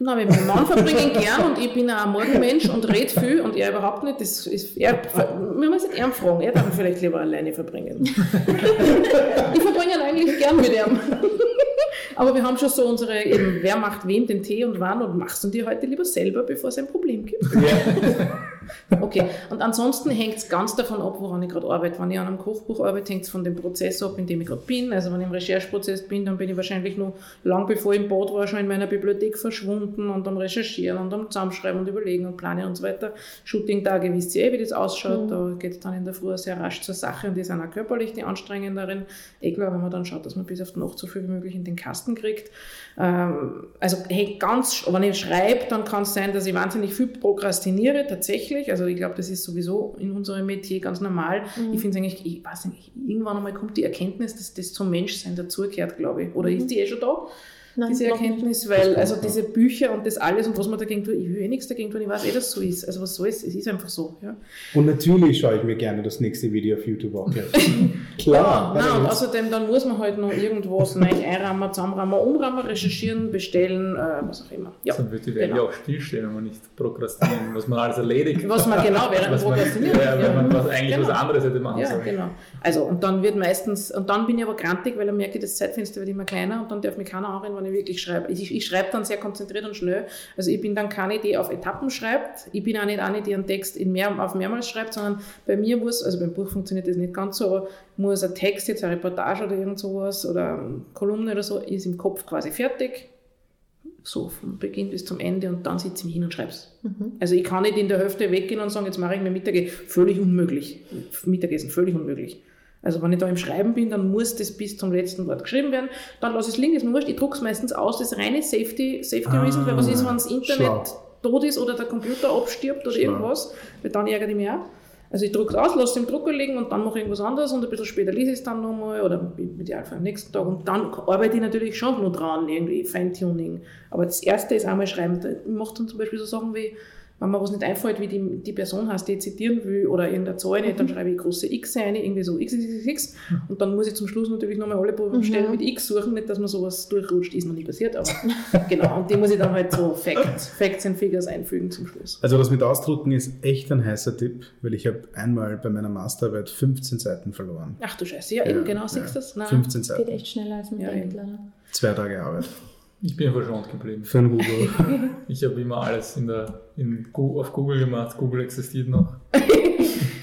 Na, mit meinem Mann verbringe ich gern und ich bin auch ein Morgenmensch und rede viel und er überhaupt nicht. Das ist, er, wir müssen ihn fragen, er darf ihn vielleicht lieber alleine verbringen. ich verbringe ihn eigentlich gern mit ihm. Aber wir haben schon so unsere, eben, wer macht wem den Tee und wann und machst du dir heute lieber selber, bevor es ein Problem gibt. Okay, und ansonsten hängt es ganz davon ab, woran ich gerade arbeite. Wenn ich an einem Kochbuch arbeite, hängt es von dem Prozess ab, in dem ich gerade bin. Also wenn ich im Rechercheprozess bin, dann bin ich wahrscheinlich noch lang bevor ich im Bad war, schon in meiner Bibliothek verschwunden und am Recherchieren und am Zusammenschreiben und Überlegen und Planen und so weiter. Shooting-Tage wisst ihr eh, wie das ausschaut. Da geht es dann in der Früh sehr rasch zur Sache und die sind auch körperlich die anstrengenderen. Eh klar, wenn man dann schaut, dass man bis auf die Nacht so viel wie möglich in den Kasten kriegt. Ähm, also hängt ganz, wenn ich schreibe, dann kann es sein, dass ich wahnsinnig viel prokrastiniere, tatsächlich. Also ich glaube, das ist sowieso in unserem Metier ganz normal. Ich finde es eigentlich, ich weiß nicht, irgendwann einmal kommt die Erkenntnis, dass das zum Menschsein dazugehört, glaube ich. Oder ist die eh schon da? Nein, diese. Erkenntnis, weil also diese Bücher und das alles und was man dagegen tut, ich will eh nichts dagegen tun, ich weiß eh, dass es so ist. Also was soll es? Es ist einfach so. Ja. Und natürlich schaue ich mir gerne das nächste Video auf YouTube an. Klar. Nein, und außerdem dann muss man halt noch irgendwas rein einrahmen, zusammenrahmen, umrahmen, recherchieren, bestellen, äh, was auch immer. Ja, Dann wird die Welt genau. ja auch stillstehen, wenn man nicht prokrastinieren, was man alles erledigt. Was man genau während was man, Prokrastinieren. ja, wenn man was eigentlich Genau. was anderes hätte machen Ja, sollen. genau. Also, und dann wird meistens, und dann bin ich aber grantig, weil ich merke, das Zeitfenster wird immer kleiner und dann darf mich keiner anreden, wenn ich wirklich schreibe. Ich, ich schreibe dann sehr konzentriert und schnell. Also, ich bin dann keine, die auf Etappen schreibt. Ich bin auch nicht eine, die einen Text in mehr, auf mehrmals schreibt, sondern bei mir muss, also beim Buch funktioniert das nicht ganz so, aber muss ein Text, jetzt eine Reportage oder irgend sowas oder eine Kolumne oder so, ist im Kopf quasi fertig. So vom Beginn bis zum Ende und dann sitze ich mich hin und schreibe es. Also ich kann nicht in der Hälfte weggehen und sagen, jetzt mache ich mir Mittagessen. Völlig unmöglich. Mittagessen, völlig unmöglich. Also wenn ich da im Schreiben bin, dann muss das bis zum letzten Wort geschrieben werden. Dann lasse ich es liegen, ist mir wurscht. Ich drucke es meistens aus, das ist reine Safety, Safety Ah, Reason, weil was ist, wenn das Internet schlau. tot ist oder der Computer abstirbt oder Schlau. irgendwas, weil dann ärgert ich mich auch. Also ich drucke es aus, lasse es im Drucker liegen und dann mache ich irgendwas anderes und ein bisschen später lese ich es dann nochmal oder im Idealfall am nächsten Tag und dann arbeite ich natürlich schon noch dran, irgendwie Feintuning. Aber das Erste ist einmal schreiben. Ich mache dann zum Beispiel so Sachen wie, wenn mir was nicht einfällt, wie die, die Person heißt, die ich zitieren will oder irgendeine Zahl nicht, dann schreibe ich große X ein, irgendwie so XXX und dann muss ich zum Schluss natürlich nochmal alle Stellen mit X suchen, nicht, dass man sowas durchrutscht, ist noch nie passiert, aber genau, und die muss ich dann halt so Facts, Facts and Figures einfügen zum Schluss. Also das mit Ausdrucken ist echt ein heißer Tipp, weil ich habe einmal bei meiner Masterarbeit 15 Seiten verloren. Ach du Scheiße, ja, eben, genau, siehst du das? Nein. 15 Geht Seiten. echt schneller als man Ja, denkt, leider. Zwei Tage Arbeit. Ich bin verschont geblieben. Für einen Hugo. Ich habe immer alles in der, in, auf Google gemacht. Google existiert noch.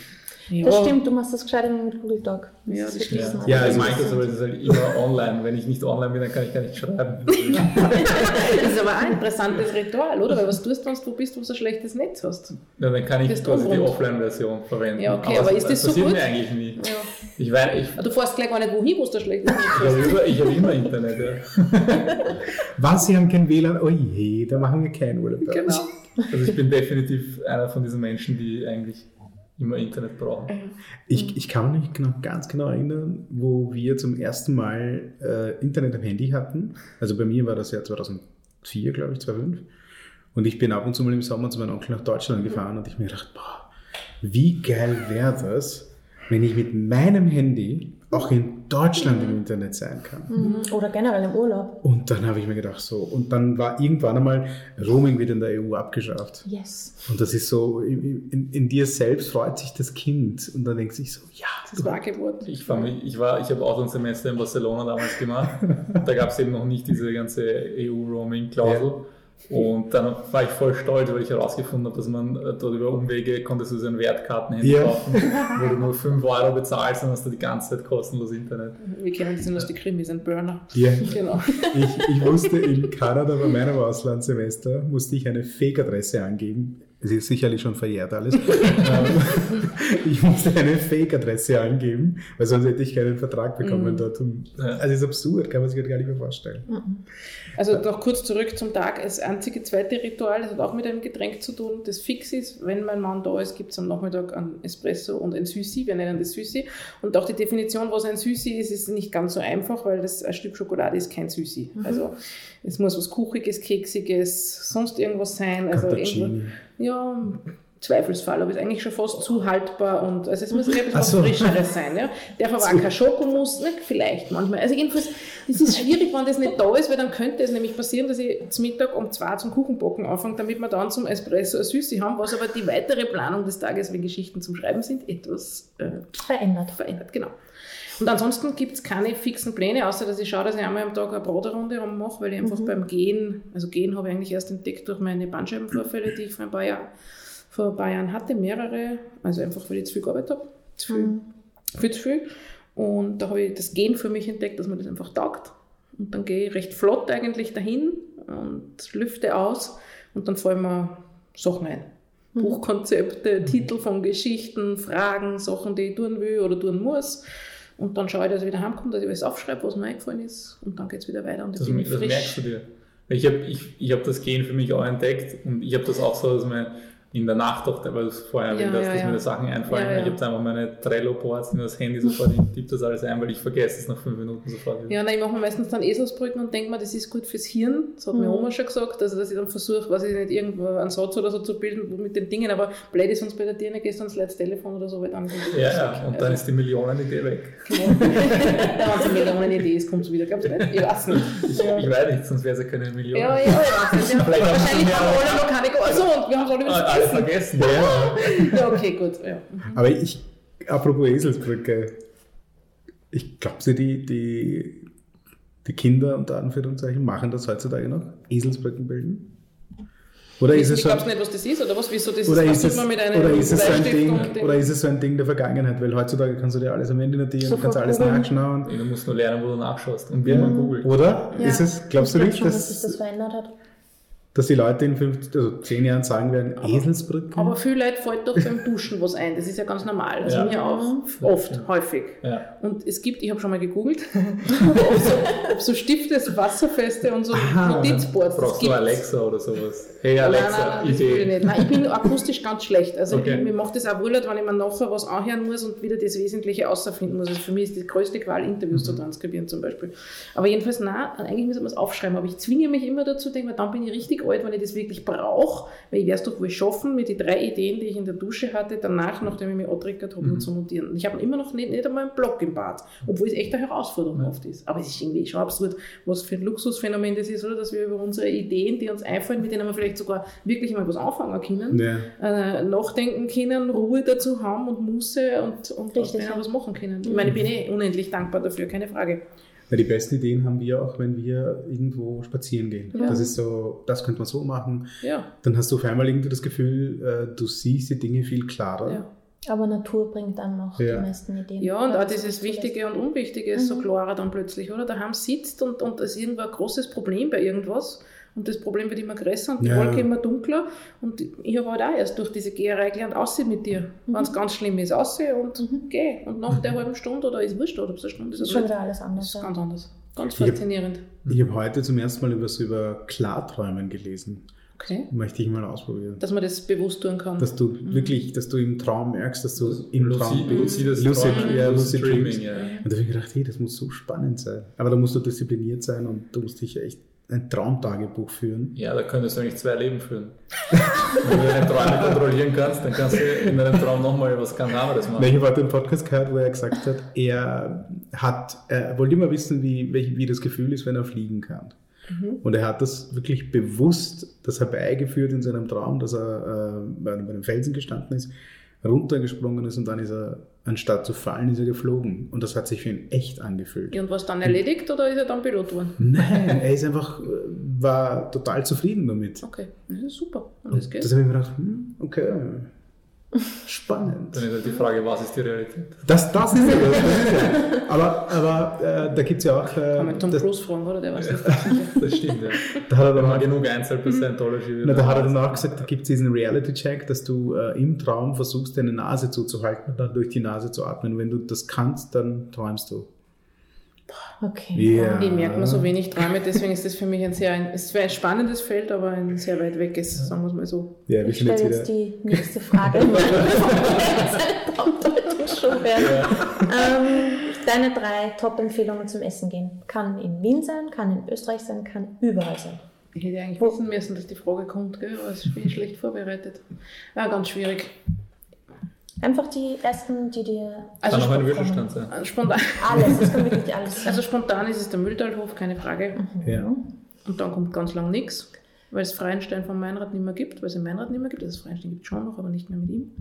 Ja. Das stimmt, du machst das gescheit immer mit Google Doc. Das Ja, ist das wirklich Ja. Ja, also also- Microsoft ist halt immer online. Wenn ich nicht online bin, dann kann ich gar nicht schreiben. Das ist aber auch ein interessantes Ritual, oder? Weil was tust du, wenn du wo bist, wo du ein schlechtes Netz hast? Ja, dann kann ich Bist quasi die. Offline-Version verwenden. Ja, okay, aber ist das so passiert gut? mir eigentlich nie. Ja. Ich, weiß, ich, Du fährst gleich gar nicht wohin, wo du schlechtes Netz ich hast. habe immer, ich habe immer Internet. Ja. Was, Sie haben kein WLAN? Oh je, da machen wir keinen Urlaub. Genau. Also ich bin definitiv einer von diesen Menschen, die eigentlich immer Internet brauchen. Ich, ich kann mich noch ganz genau erinnern, wo wir zum ersten Mal äh, Internet am Handy hatten. Also bei mir war das Jahr 2004, glaube ich, 2005. Und ich bin ab und zu mal im Sommer zu meinem Onkel nach Deutschland gefahren und ich mir gedacht, boah, wie geil wäre das, wenn ich mit meinem Handy auch in Deutschland im Internet sein kann. Mhm. Oder generell im Urlaub. Und dann habe ich mir gedacht, so, und dann war irgendwann einmal Roaming wieder in der EU abgeschafft. Yes. Und das ist so, in, in, in dir selbst freut sich das Kind. Und dann denkst du sich so, ja, Das ist wahr geworden. Ich, war, mich- ich, war, ich habe Auslandssemester in Barcelona damals gemacht. Da gab es eben noch nicht diese ganze EU-Roaming-Klausel. Und dann war ich voll stolz, weil ich herausgefunden habe, dass man äh, dort über Umwege konntest du so ein Wertkartenhandy Ja. kaufen, wo du nur 5 Euro bezahlst und hast du die ganze Zeit kostenlos Internet. Wir kennen das aus die Krimis, ein Burner. Ja. Genau. Ich, ich musste in Kanada bei meinem Auslandssemester, musste ich eine Fake-Adresse angeben. Es ist sicherlich schon verjährt alles. Ähm, ich musste eine Fake-Adresse angeben, weil sonst hätte ich keinen Vertrag bekommen dort. Und, Ja. also es ist absurd, kann man sich halt gar nicht mehr vorstellen. Also noch kurz zurück zum Tag. Das einzige zweite Ritual, das hat auch mit einem Getränk zu tun, das fix ist. Wenn mein Mann da ist, gibt es am Nachmittag ein Espresso und ein Süßi. Wir nennen das Süßi. Und auch die Definition, was ein Süßi ist, ist nicht ganz so einfach, weil das ein Stück Schokolade ist kein Süßi. Also es muss was Kuchiges, Keksiges, sonst irgendwas sein. Also. Ja, Zweifelsfall, aber ist eigentlich schon fast zu haltbar und also es muss ein bisschen so. was Frischeres sein. Ja? Darf aber auch kein Schokomus, ne? vielleicht manchmal. Also jedenfalls, es ist schwierig, wenn das nicht da ist, weil dann könnte es nämlich passieren, dass ich zum Mittag um zwei zum Kuchenbacken anfange, damit wir dann zum Espresso eine Süße haben, was aber die weitere Planung des Tages, wenn Geschichten zum Schreiben sind, etwas äh, Verändert. verändert. Genau. Und ansonsten gibt es keine fixen Pläne, außer dass ich schaue, dass ich einmal am Tag eine Broderunde mache, weil ich einfach beim Gehen, also Gehen habe ich eigentlich erst entdeckt durch meine Bandscheibenvorfälle, die ich vor ein paar Jahren, vor ein paar Jahren hatte, mehrere, also einfach weil ich zu viel gearbeitet habe, zu viel, viel zu viel. Und da habe ich das Gehen für mich entdeckt, dass mir das einfach taugt. Und dann gehe ich recht flott eigentlich dahin und lüfte aus und dann fallen mir Sachen ein. Buchkonzepte, Titel von Geschichten, Fragen, Sachen, die ich tun will oder tun muss. Und dann schaue ich, dass ich wieder heimkomme, dass ich alles aufschreibe, was mir eingefallen ist. Und dann geht es wieder weiter und Das, bin ich das merkst frisch. du dir. Ich habe ich, ich hab das Gehen für mich auch entdeckt und ich habe das auch so, dass mir in der Nacht auch, weil du es vorher erwähnt Ja, hast, ja, dass ja. mir da Sachen einfallen. Ja, ja. Ich habe einfach meine Trello-Boards in das Handy sofort, ich tippe das alles ein, weil ich vergesse es nach fünf Minuten sofort wieder. Ja, nein, ich mache mir meistens dann Eselsbrücken und denke mir, das ist gut fürs Hirn. Das hat Mhm. meine Oma schon gesagt. Also, dass ich dann versuche, weiß ich nicht, irgendwo einen Satz oder so zu bilden wo mit den Dingen. Aber blöd ist sonst bei der Dirne, gehst du ans letzte Telefon oder so, weil dann. Ja, ja, und dann ist die Millionenidee weg. Wenn es eine Millionenidee ist, kommt es wieder. Glaubst du nicht? Ich weiß nicht. Ich, ich weiß nicht, sonst wäre es ja keine Million. Ja, ja, ich weiß nicht. Wahrscheinlich haben wir alle noch keine. Also, und wir haben es alle wieder Alles vergessen. ja. Ja, okay, gut. Ja. Aber ich, apropos Eselsbrücke, ich glaube, die, die, die Kinder unter Anführungszeichen machen das heutzutage noch, Eselsbrücken bilden. Oder ist es ich glaube nicht, was das ist, oder was? Wieso das oder was ist es, man mit einem oder ist es so ein Ding, oder ist es so ein Ding der Vergangenheit? Weil heutzutage kannst du dir alles am Handy notieren, Sofort kannst alles nachschauen. Du musst nur lernen, wo du nachschaust und wie Ja. man googelt. Oder? Ja. Ist es, glaubst ich du glaub nicht, schon, dass sich dass, das verändert hat? Dass die Leute in fünf, also zehn Jahren sagen werden, Eselsbrücken? Aber viele Leute fällt doch beim Duschen was ein. Das ist ja ganz normal. Also Ja. mir auch. Oft, häufig. Ja. Und es gibt, ich habe schon mal gegoogelt, ob, so, ob so Stifte, so wasserfeste und so Aha. Notizboards. Brauchst du. Alexa oder sowas? Hey Nein, Alexa, nein, nein, das will ich Idee. nicht. Nein, ich bin akustisch ganz schlecht. Also Okay. ich, mir macht das auch wohl, wenn ich mir nachher was anhören muss und wieder das Wesentliche außerfinden muss. Also für mich ist die größte Qual, Interviews Mhm. zu transkribieren zum Beispiel. Aber jedenfalls, nein, eigentlich müsste man es aufschreiben. Aber ich zwinge mich immer dazu, denke mir, dann bin ich richtig alt, wenn ich das wirklich brauche. Weil ich werde es doch wohl schaffen, mit den drei Ideen, die ich in der Dusche hatte, danach, nachdem ich mich angetriggert habe, Mhm. zu notieren. Ich habe immer noch nicht, nicht einmal einen Block im Bad, obwohl es echt eine Herausforderung oft ist. Aber es ist irgendwie schon absurd, was für ein Luxusphänomen das ist, oder? Dass wir über unsere Ideen, die uns einfallen, mit denen wir vielleicht sogar wirklich mal was anfangen können, Ja. äh, nachdenken können, Ruhe dazu haben und Muße und, und Richtig, ja. was machen können. Ich meine, ich bin eh unendlich dankbar dafür, keine Frage. Ja, die besten Ideen haben wir auch, wenn wir irgendwo spazieren gehen. Ja. Das ist so, das könnte man so machen. Ja, Dann hast du auf einmal irgendwie das Gefühl, äh, du siehst die Dinge viel klarer. ja. Aber Natur bringt dann noch Ja. die meisten Ideen. Ja, und auch dieses Wichtige und Unwichtige ist so Mhm. klarer dann plötzlich, oder? Daheim sitzt und, und es ist irgendwo ein großes Problem bei irgendwas und das Problem wird immer größer und die Ja. Wolke immer dunkler und ich habe halt auch erst durch diese Geherei gelernt, aussehen mit dir. Wenn es ganz schlimm ist, aussehen und Mhm. geh. Und nach der halben Stunde oder ist wurscht, oder ob es eine Stunde ist, ist oder schon wieder alles das anders. ist Ja. ganz anders. Ganz hab- faszinierend. Ich habe heute zum ersten Mal was über Klarträumen gelesen. Okay. Möchte ich mal ausprobieren. Dass man das bewusst tun kann. Dass du wirklich, dass du im Traum merkst, dass du im Traum Lucid, bist. Lucid, Träumen, ja, Lucid Lucid Dreams. Dreaming, ja. Und da habe ich gedacht, hey, das muss so spannend sein. Aber da musst du diszipliniert sein und du musst dich echt ein Traumtagebuch führen. Ja, da könntest du eigentlich zwei Leben führen. Wenn du deine Träume kontrollieren kannst, dann kannst du in deinem Traum nochmal was ganz anderes machen. Ich habe heute einen Podcast gehört, wo er gesagt hat, er hat, er wollte immer wissen, wie, wie, wie das Gefühl ist, wenn er fliegen kann. Und er hat das wirklich bewusst das herbeigeführt in seinem Traum, dass er äh, bei einem Felsen gestanden ist, runtergesprungen ist und dann ist er, anstatt zu fallen, ist er geflogen. Und das hat sich für ihn echt angefühlt. Ja, und was dann erledigt oder ist er dann Pilot geworden? Nein, er ist einfach, äh, war total zufrieden damit. Okay, das ist super. Und das. Das habe ich mir gedacht, hm, okay, spannend. Dann ist halt die Frage, was ist die Realität? Das, das ist ja das. das ist ja. Aber, aber äh, da gibt es ja auch. Äh, Kann man Tom das, Cruise fragen, oder? Der weiß nicht. Das stimmt, ja. da hat er dann auch, genug Einzel per Scientology na, da hat er dann auch gesagt, da gibt es diesen Reality-Check, dass du äh, im Traum versuchst, deine Nase zuzuhalten und dann durch die Nase zu atmen. Wenn du das kannst, dann träumst du. Okay. Ja. Ich merke nur so wenig Träume, deswegen ist das für mich ein sehr, ein, es ist ein spannendes Feld, aber ein sehr weit weg ist, sagen wir es mal so. Ja, Ich stelle jetzt jetzt die nächste Frage. Ähm, deine drei Top-Empfehlungen zum Essen gehen. Kann in Wien sein, kann in Österreich sein, kann überall sein. Ich hätte eigentlich wissen müssen, dass die Frage kommt, gell? aber ich bin schlecht vorbereitet. Ja, ganz schwierig. Einfach die ersten, die dir. Also Kann auch ein spontan- Widerstand sein. Äh, Spontan, Alles, das kann wirklich alles sein. also spontan ist es der Mülltalhof, keine Frage. Ja. Und dann kommt ganz lang nichts, weil es Freienstein vom Meinrad nicht mehr gibt, weil es den Meinrad nicht mehr gibt. Also das Freienstein gibt es schon noch, aber nicht mehr mit ihm.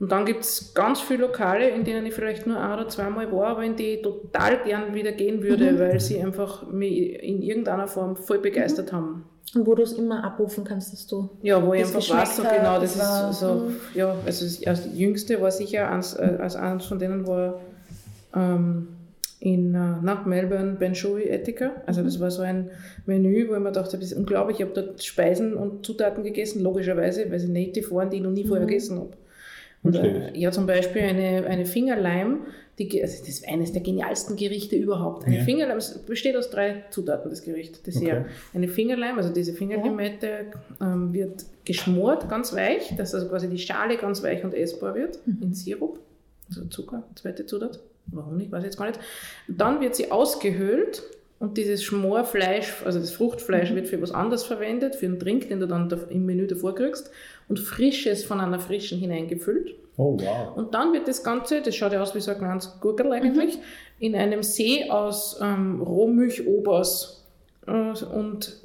Und dann gibt es ganz viele Lokale, in denen ich vielleicht nur ein oder zweimal war, aber in die ich total gern wieder gehen würde, weil sie einfach mich in irgendeiner Form voll begeistert haben. Und wo du es immer abrufen kannst, dass du. Ja, wo ich einfach weiß, so genau, das war- ist so, mhm. ja, also das, jüngste war sicher, eins, äh, also eins von denen war ähm, in äh, nach Melbourne Benjoy Etika. Also das war so ein Menü, wo ich mir dachte, das ist unglaublich. Ich habe dort Speisen und Zutaten gegessen, logischerweise, weil sie native waren, die ich noch nie vorher gegessen habe. Äh, ja, zum Beispiel eine, eine Fingerleim, die, also das ist eines der genialsten Gerichte überhaupt. Eine Ja. Fingerleim es besteht aus drei Zutaten, das Gericht, Dessert. Okay. Eine Fingerleim, also diese Fingerlimette, ähm, wird geschmort, ganz weich, dass also quasi die Schale ganz weich und essbar wird, in Sirup, also Zucker, zweite Zutat, oder Honig, weiß ich jetzt gar nicht. Dann wird sie ausgehöhlt und dieses Schmorfleisch, also das Fruchtfleisch, wird für was anderes verwendet, für einen Drink, den du dann da- im Menü davor kriegst, und Frisches von einer Frischen hineingefüllt. Oh, wow. Und dann wird das Ganze, das schaut ja aus wie so ein kleines Gurkel eigentlich, in einem See aus ähm, Rohmilchobers äh, und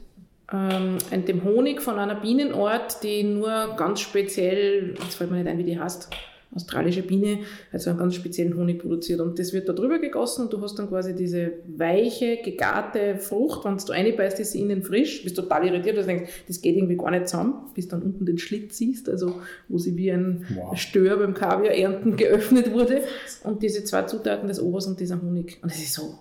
ähm, dem Honig von einer Bienenart, die nur ganz speziell, jetzt fällt mir nicht ein, wie die heißt, australische Biene, also einen ganz speziellen Honig produziert. Und das wird da drüber gegossen und du hast dann quasi diese weiche, gegarte Frucht. Wenn du reinbeißt, ist sie innen frisch. Bist total irritiert, dass du denkst, das geht irgendwie gar nicht zusammen, bis dann unten den Schlitz siehst, also wo sie wie ein Wow. Stör beim Kaviar ernten geöffnet wurde. Und diese zwei Zutaten des Obers und dieser Honig. Und es ist so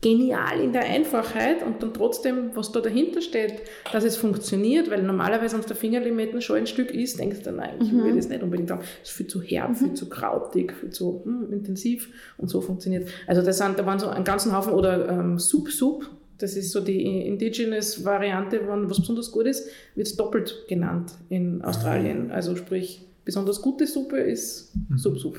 genial in der Einfachheit und dann trotzdem, was da dahinter steht, dass es funktioniert, weil normalerweise, wenn der Fingerlimetten schon ein Stück isst, denkst du, nein, ich will das nicht unbedingt haben. Das ist viel zu herb, viel zu krautig, viel zu hm, intensiv und so funktioniert. Also das sind, da waren so einen ganzen Haufen oder ähm, Soup Soup, das ist so die indigenous Variante, wenn was besonders gut ist, wird es doppelt genannt in Australien. Also sprich, besonders gute Suppe ist Soup Soup.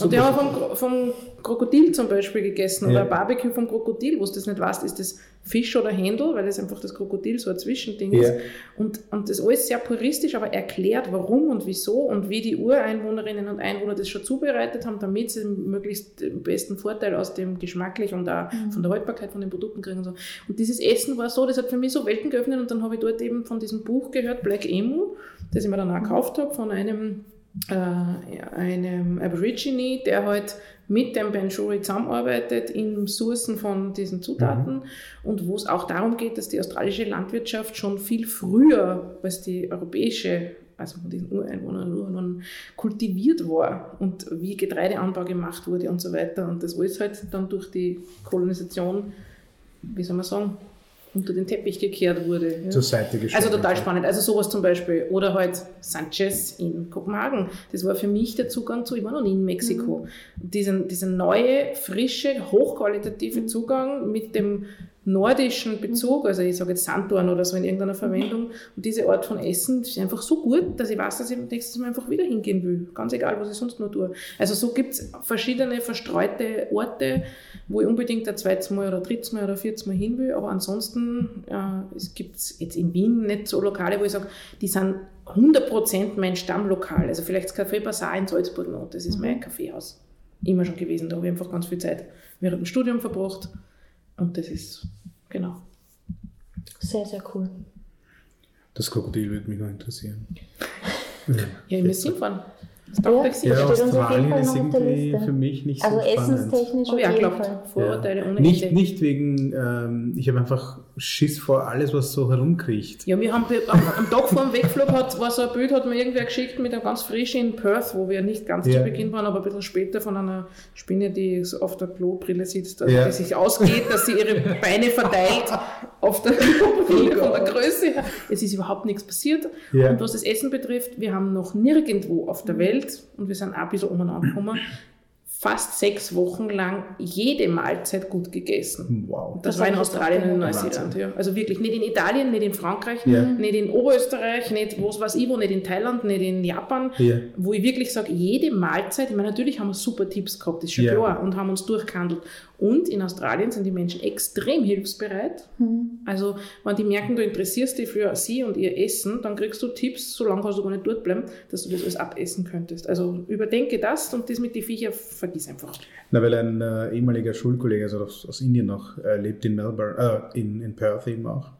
Und die haben vom, vom Krokodil zum Beispiel gegessen Ja. oder Barbecue vom Krokodil, wo du das nicht weißt, ist das Fisch oder Händel, weil das einfach das Krokodil so ein Zwischending Ja. ist. Und, und das alles sehr puristisch, aber erklärt, warum und wieso und wie die Ureinwohnerinnen und Einwohner das schon zubereitet haben, damit sie möglichst den besten Vorteil aus dem geschmacklich und auch von der Haltbarkeit von den Produkten kriegen und so. Und dieses Essen war so, das hat für mich so Welten geöffnet und dann habe ich dort eben von diesem Buch gehört, Black Emu, das ich mir dann auch gekauft habe, von einem einem Aborigine, der halt mit dem Benjuri zusammenarbeitet im Sourcen von diesen Zutaten und wo es auch darum geht, dass die australische Landwirtschaft schon viel früher als die europäische, also von diesen Ureinwohnern und Ureinwohnern, kultiviert war und wie Getreideanbau gemacht wurde und so weiter. Und das alles halt dann durch die Kolonisation, wie soll man sagen, unter den Teppich gekehrt wurde. ja. Zur Seite geschoben. Also total spannend. Also sowas zum Beispiel. Oder halt Sanchez in Kopenhagen. Das war für mich der Zugang zu, ich war noch nie in Mexiko. Diesen, dieser neue, frische, hochqualitative Zugang mit dem nordischen Bezug, also ich sage jetzt Sanddorn oder so in irgendeiner Verwendung. Und diese Art von Essen ist einfach so gut, dass ich weiß, dass ich nächstes Mal einfach wieder hingehen will. Ganz egal, was ich sonst nur tue. Also so gibt es verschiedene verstreute Orte, wo ich unbedingt ein zweites Mal oder drittes Mal oder viertes Mal hin will. Aber ansonsten, äh, es gibt jetzt in Wien nicht so Lokale, wo ich sage, die sind 100% mein Stammlokal. Also vielleicht das Café Bazaar in Salzburg noch, das ist mein Kaffeehaus. Immer schon gewesen, da habe ich einfach ganz viel Zeit während dem Studium verbracht. Und das ist, genau. Sehr, sehr cool. Das Krokodil würde mich noch interessieren. Ja, ich muss hinfahren. Das Ja. Ja, Australien ist irgendwie für mich nicht so Also spannend. essenstechnisch Aber auf ja, jeden glaubt, Fall. Vorurteile ohne Nicht, Ende. nicht wegen, ähm, ich habe einfach Schiss vor alles, was so herumkriecht. Ja, wir haben am, Tag vor dem Wegflug hat, war so ein Bild, hat mir irgendwer geschickt mit einem ganz frischen in Perth, wo wir nicht ganz Ja. zu Beginn waren, aber ein bisschen später von einer Spinne, die so auf der Klobrille sitzt, also Ja. die sich ausgeht, dass sie ihre Beine verteilt auf der Klobrille von der Größe her. Es ist überhaupt nichts passiert. Ja. Und was das Essen betrifft, wir haben noch nirgendwo auf der Welt, und wir sind auch ein bisschen umeinander gekommen, fast sechs Wochen lang jede Mahlzeit gut gegessen. Wow. Das, Das war in Australien und in. Neuseeland. Ja. Also wirklich nicht in Italien, nicht in Frankreich, Ja. nicht in Oberösterreich, nicht was weiß ich wo, nicht in Thailand, nicht in Japan, Ja. wo ich wirklich sage, jede Mahlzeit, ich meine, natürlich haben wir super Tipps gehabt, das ist schon Ja. klar, und haben uns durchgehandelt. Und in Australien sind die Menschen extrem hilfsbereit. Also, wenn die merken, du interessierst dich für sie und ihr Essen, dann kriegst du Tipps, solange kannst du gar nicht dort bleiben, dass du das alles abessen könntest. Also, überdenke das und das mit den Viecher vergiss einfach. Na, weil ein äh, ehemaliger Schulkollege, also aus, aus Indien noch, äh, lebt in Melbourne, äh, in, in Perth eben auch.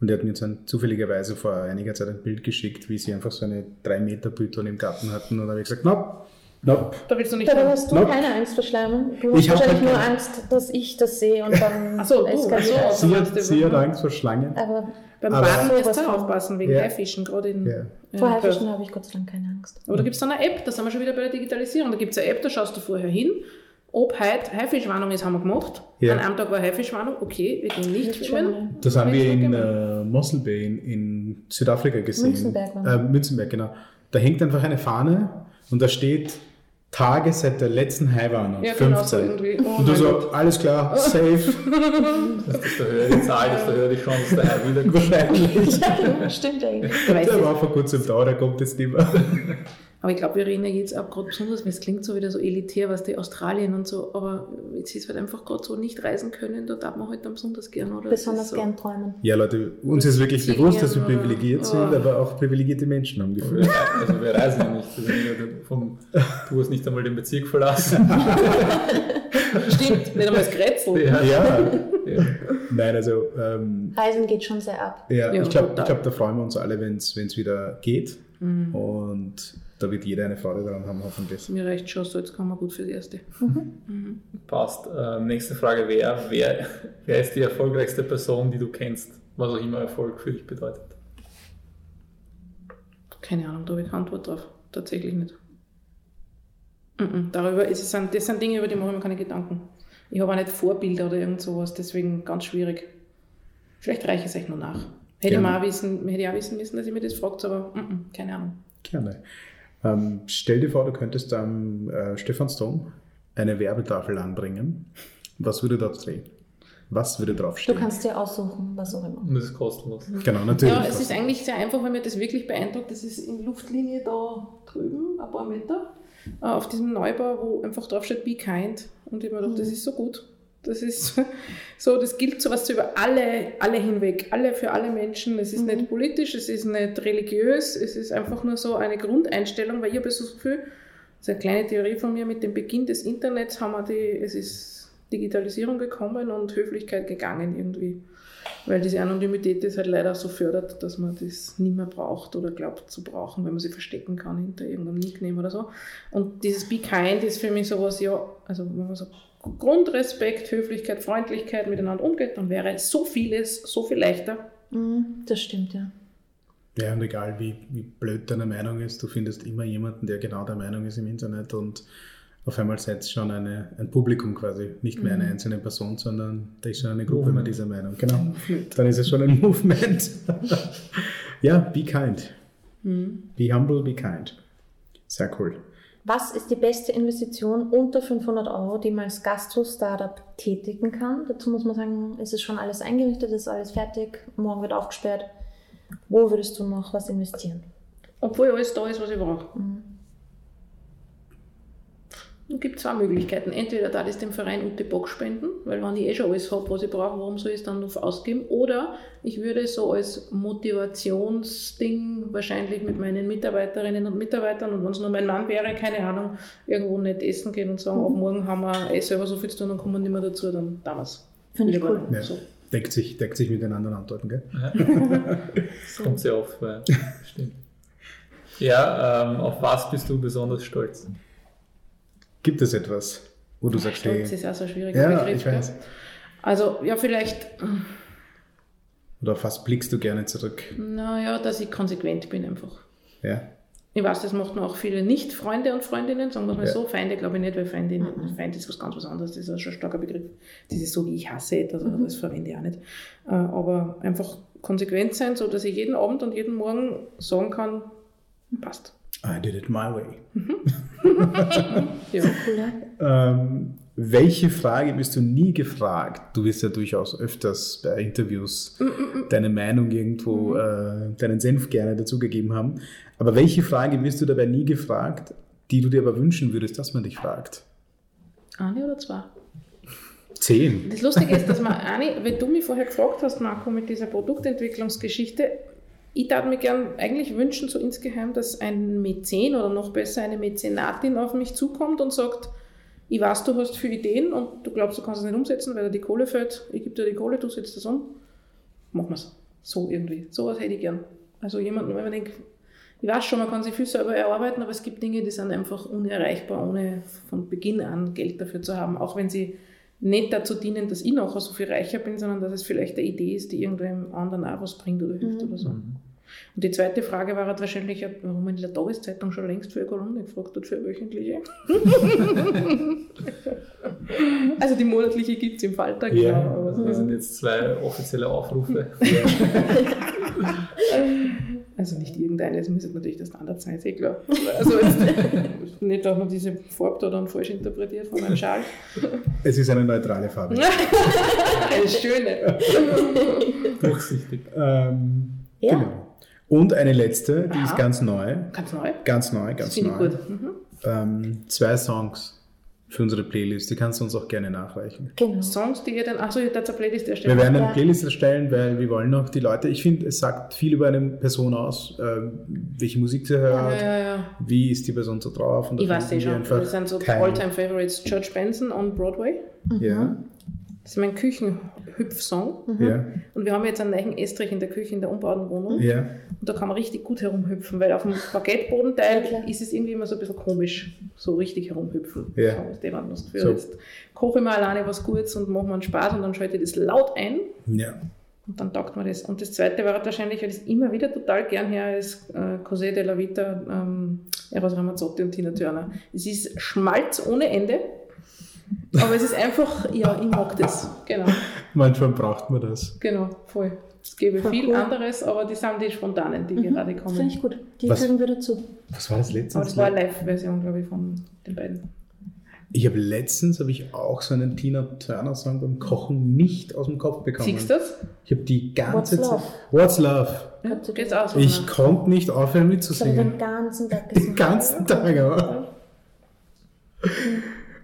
Und er hat mir jetzt ein, zufälligerweise vor einiger Zeit ein Bild geschickt, wie sie einfach so eine 3 Meter Python im Garten hatten. Und da habe ich gesagt, nope, nope. Da willst du nicht Da hast du Nope. keine Angst vor Schleimen. Du hast Ich hab wahrscheinlich halt nur Angst, dass ich das sehe und dann Ach so, du, eskaliert ach so. alles. Sie hat, sie hat? Angst vor Schlangen. Aber Beim Aber- Baden musst du aufpassen, wegen Ja. Haifischen, gerade in. Ja. in vor. Haifischen habe ich Gott sei Dank keine Angst. Aber da gibt es dann eine App, da sind wir schon wieder bei der Digitalisierung. Da gibt es eine App, da schaust du vorher hin, ob heute Haifischwarnung ist, haben wir gemacht. Ja. An einem Tag war Haifischwarnung, okay, wir gehen nicht schwimmen. Das haben wir in äh, Mossel Bay in, in Südafrika gesehen. Münzenberg Äh, Münzenberg, genau. Da hängt einfach eine Fahne und da steht Tage seit der letzten Haiwarnung. Ja, genau 15. so irgendwie. Oh und du so, Gott. alles klar, safe. Desto höher die Zahl, desto höher die Chance, der wiederkommt. Wahrscheinlich. Stimmt eigentlich. Der war vor kurzem da, der kommt jetzt nicht mehr. Aber ich glaube, wir reden ja jetzt auch gerade besonders, weil es klingt so wieder so elitär, was die Australien und so, aber jetzt ist halt einfach gerade so nicht reisen können, da darf man halt dann besonders gern, oder? Besonders so. gern träumen. Ja, Leute, uns ist wirklich Ziehen bewusst, dass wir privilegiert sind, aber auch privilegierte Menschen haben Gefühl. Wir, also wir reisen ja nicht. Wir sind ja vom, du hast nicht einmal den Bezirk verlassen. Stimmt, nicht einmal das Grätzl. Ja. Ja, Ja. nein, also ähm, Reisen geht schon sehr ab. ja, Ja, ich glaube, glaub, da freuen wir uns alle, wenn es wieder geht. Mhm. Und da wird jeder eine Freude daran haben, hoffentlich. Mir reicht schon so, jetzt kommen wir gut für die erste. Passt. Ähm, nächste Frage wäre, wer, wer ist die erfolgreichste Person, die du kennst? Was auch immer Erfolg für dich bedeutet. Keine Ahnung, da habe ich keine Antwort drauf. Tatsächlich nicht. Mhm. Darüber ist es, das sind Dinge, über die mache ich mir keine Gedanken. Ich habe auch nicht Vorbilder oder irgend sowas, deswegen ganz schwierig. Vielleicht reiche ich es euch nur nach. Hätte ich, Gerne. auch wissen, hätte ich auch wissen müssen, dass ihr mir das fragt, aber mhm, keine Ahnung. Gerne. Ähm, stell dir vor, du könntest am äh, Stephansdom eine Werbetafel anbringen. Was würde dort stehen? Was würde Du draufstehen? kannst dir aussuchen, was auch immer. Und das ist kostenlos. Genau, natürlich. Ja, es ist eigentlich sehr einfach, weil mir das wirklich beeindruckt. Das ist in Luftlinie da drüben, ein paar Meter, äh, auf diesem Neubau, wo einfach drauf steht, be kind. Und ich mir gedacht, das ist so gut. Das ist so, das gilt sowas über alle, alle hinweg, alle für alle Menschen. Es ist nicht politisch, es ist nicht religiös, es ist einfach nur so eine Grundeinstellung, weil ich habe so das Gefühl, das ist eine kleine Theorie von mir, mit dem Beginn des Internets haben wir die, es ist Digitalisierung gekommen und Höflichkeit gegangen irgendwie. Weil diese Anonymität das halt leider so fördert, dass man das nicht mehr braucht oder glaubt zu brauchen, wenn man sie verstecken kann hinter irgendeinem Nickname oder so. Und dieses Be Kind ist für mich sowas, ja, also wenn man so Grundrespekt, Höflichkeit, Freundlichkeit miteinander umgeht, dann wäre so vieles so viel leichter. Mhm, das stimmt, ja. Ja, und egal wie, wie blöd deine Meinung ist, du findest immer jemanden, der genau der Meinung ist im Internet und auf einmal seid ihr schon eine, ein Publikum quasi, nicht mehr eine einzelne Person, sondern da ist schon eine Gruppe mit dieser Meinung. Genau. Dann ist es schon ein Movement. ja, be kind. Be humble, be kind. Sehr cool. Was ist die beste Investition unter 500 Euro, die man als Gastro-Startup tätigen kann? Dazu muss man sagen, es ist schon alles eingerichtet, ist alles fertig, morgen wird aufgesperrt. Wo würdest du noch was investieren? Obwohl alles da ist, was ich brauche. Es gibt zwei Möglichkeiten. Entweder da ist dem Verein Ute Bock spenden, weil wenn ich eh schon alles habe, was ich brauche, warum soll ich es dann noch ausgeben? Oder ich würde so als Motivationsding wahrscheinlich mit meinen Mitarbeiterinnen und Mitarbeitern und wenn es nur mein Mann wäre, keine Ahnung, irgendwo nicht essen gehen und sagen, ab morgen haben wir eh selber so viel zu tun, dann kommen wir nicht mehr dazu, dann damals. Finde ich cool. Ja. So. Deckt sich, deckt sich mit den anderen Antworten, gell? Das kommt sehr oft vor. ja. Stimmt. Ja, ähm, auf was bist du besonders stolz? Gibt es etwas, wo du sagst, Stolz hey, ist auch so ein schwieriger ja, Begriff. ich weiß. Also, ja, vielleicht, Oder auf was blickst du gerne zurück? naja, dass ich konsequent bin einfach. Ja, Ich weiß, das machen auch viele Nicht-Freunde und Freundinnen, sagen wir mal Ja. so. Feinde glaube ich nicht, weil Feinde, Feind ist was ganz was anderes, das ist ja schon ein starker Begriff. Das ist so, wie ich hasse etwas, also das verwende ich auch nicht. Äh, Aber einfach konsequent sein, so dass ich jeden Abend und jeden Morgen sagen kann, passt. I did it my way. ja. Ähm, welche Frage bist du nie gefragt? Du wirst ja durchaus öfters bei Interviews mm, mm, mm. deine Meinung irgendwo, äh, deinen Senf gerne dazugegeben haben. Aber welche Frage wirst du dabei nie gefragt, die du dir aber wünschen würdest, dass man dich fragt? Eine oder zwei? Zehn. Das Lustige ist, dass man eine, wenn du mich vorher gefragt hast, Marco, mit dieser Produktentwicklungsgeschichte, ich darf mir gern eigentlich wünschen, so insgeheim, dass ein Mäzen oder noch besser eine Mäzenatin auf mich zukommt und sagt, ich weiß, du hast viele Ideen und du glaubst, du kannst es nicht umsetzen, weil dir die Kohle fällt. Ich gebe dir die Kohle, du setzt das um. Machen wir es. So irgendwie. So was hätte ich gern. Also jemanden, wenn man denkt, ich weiß schon, man kann sich viel selber erarbeiten, aber es gibt Dinge, die sind einfach unerreichbar, ohne von Beginn an Geld dafür zu haben. Auch wenn sie nicht dazu dienen, dass ich nachher so viel reicher bin, sondern dass es vielleicht eine Idee ist, die irgendwem anderen auch was bringt oder hilft mhm. oder so. Mhm. Und die zweite Frage war halt wahrscheinlich, warum man in der Tageszeitung schon längst für eine Kolumne gefragt hat, für eine wöchentliche. also die monatliche gibt es im Falter, ja, genau. Aber das sind jetzt zwei offizielle Aufrufe. Also nicht irgendeine, es müsste natürlich der Standard sein, ist eh klar. Also nicht, dass man diese Farbe da dann falsch interpretiert von einem Schal. Es ist eine neutrale Farbe. eine schöne. Durchsichtig. Ähm, ja. Genau. Und eine letzte, die Aha. ist ganz neu. Ganz neu? Ganz neu, ganz neu. Gut. Mhm. Ähm, zwei Songs für unsere Playlist. Die kannst du uns auch gerne nachreichen. Genau. Songs, die ihr dann, achso, ihr habt eine Playlist erstellen. Wir werden eine ja. Playlist erstellen, weil wir wollen noch die Leute, ich finde, es sagt viel über eine Person aus, äh, welche Musik sie hört, ja, ja, wie ist die Person so drauf. Und ich weiß eh schon, das sind so All-Time-Favorites, George Benson on Broadway. Mhm. Ja. Das ist mein Küchenhüpfsong. Mhm. Ja. Und wir haben jetzt einen neuen Estrich in der Küche in der umbauten Wohnung. Ja. Und da kann man richtig gut herumhüpfen, weil auf dem Baguettebodenteil ja, ist es irgendwie immer so ein bisschen komisch, so richtig herumhüpfen. Ja. So, dem das Gefühl, so. Jetzt koche ich mal alleine was Gutes und mache mir einen Spaß und dann schalte ich das laut ein. Ja. Und dann taugt man das. Und das zweite war wahrscheinlich, weil ich immer wieder total gern her, ist äh, Cosé de la Vita, ähm, Eros Ramazzotti und Tina Turner. Es ist Schmalz ohne Ende. Aber es ist einfach, ja, ich mag das. Genau. Manchmal braucht man das. Genau, voll. Es gäbe viel cool. anderes, aber die sind die spontanen, die mhm, gerade kommen. Finde ich gut. Die was, fügen wir dazu. Was war das letzte? Aber das war eine Live-Version, glaube ich, von den beiden. Ich habe letztens habe ich auch so einen Tina Turner Song beim Kochen nicht aus dem Kopf bekommen. Siehst du das? Ich habe die ganze What's Zeit. Love? What's Love? Ja, geht's auch so, ich konnte nicht aufhören mitzusingen. Den ganzen Tag gesungen. Den ganzen Tag, aber.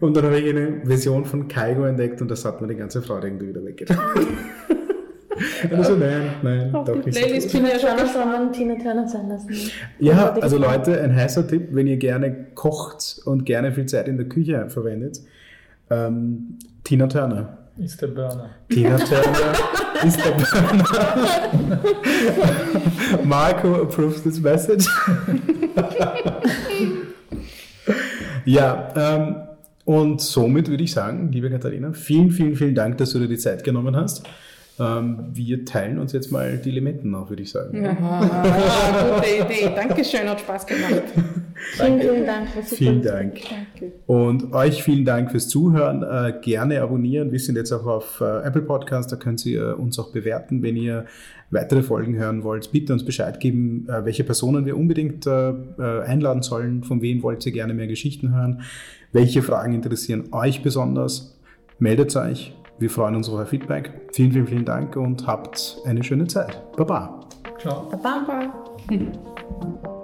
Und dann habe ich eine Version von Kaigo entdeckt und das hat mir die ganze Freude irgendwie wieder weggetan. also nein, nein, Auf doch nicht. Playlist bin ja schon von Tina Turner sein lassen. Ja, also Leute, ein heißer Tipp, wenn ihr gerne kocht und gerne viel Zeit in der Küche verwendet, ähm, Tina Turner. Ist der Burner. Tina Turner ist der Burner. Marco approves this message. ja, ähm, und somit würde ich sagen, liebe Katharina, vielen, vielen, vielen Dank, dass du dir die Zeit genommen hast. Ähm, wir teilen uns jetzt mal die Limetten auf, würde ich sagen. Ja, gute Idee. Dankeschön, hat Spaß gemacht. vielen, vielen Dank. Vielen Dank. Danke. Und euch vielen Dank fürs Zuhören. Äh, gerne abonnieren. Wir sind jetzt auch auf äh, Apple Podcast, da könnt ihr äh, uns auch bewerten, wenn ihr weitere Folgen hören wollt. Bitte uns Bescheid geben, welche Personen wir unbedingt einladen sollen, von wem wollt ihr gerne mehr Geschichten hören. Welche Fragen interessieren euch besonders? Meldet euch. Wir freuen uns auf euer Feedback. Vielen, vielen, vielen Dank und habt eine schöne Zeit. Baba. Ciao. Baba.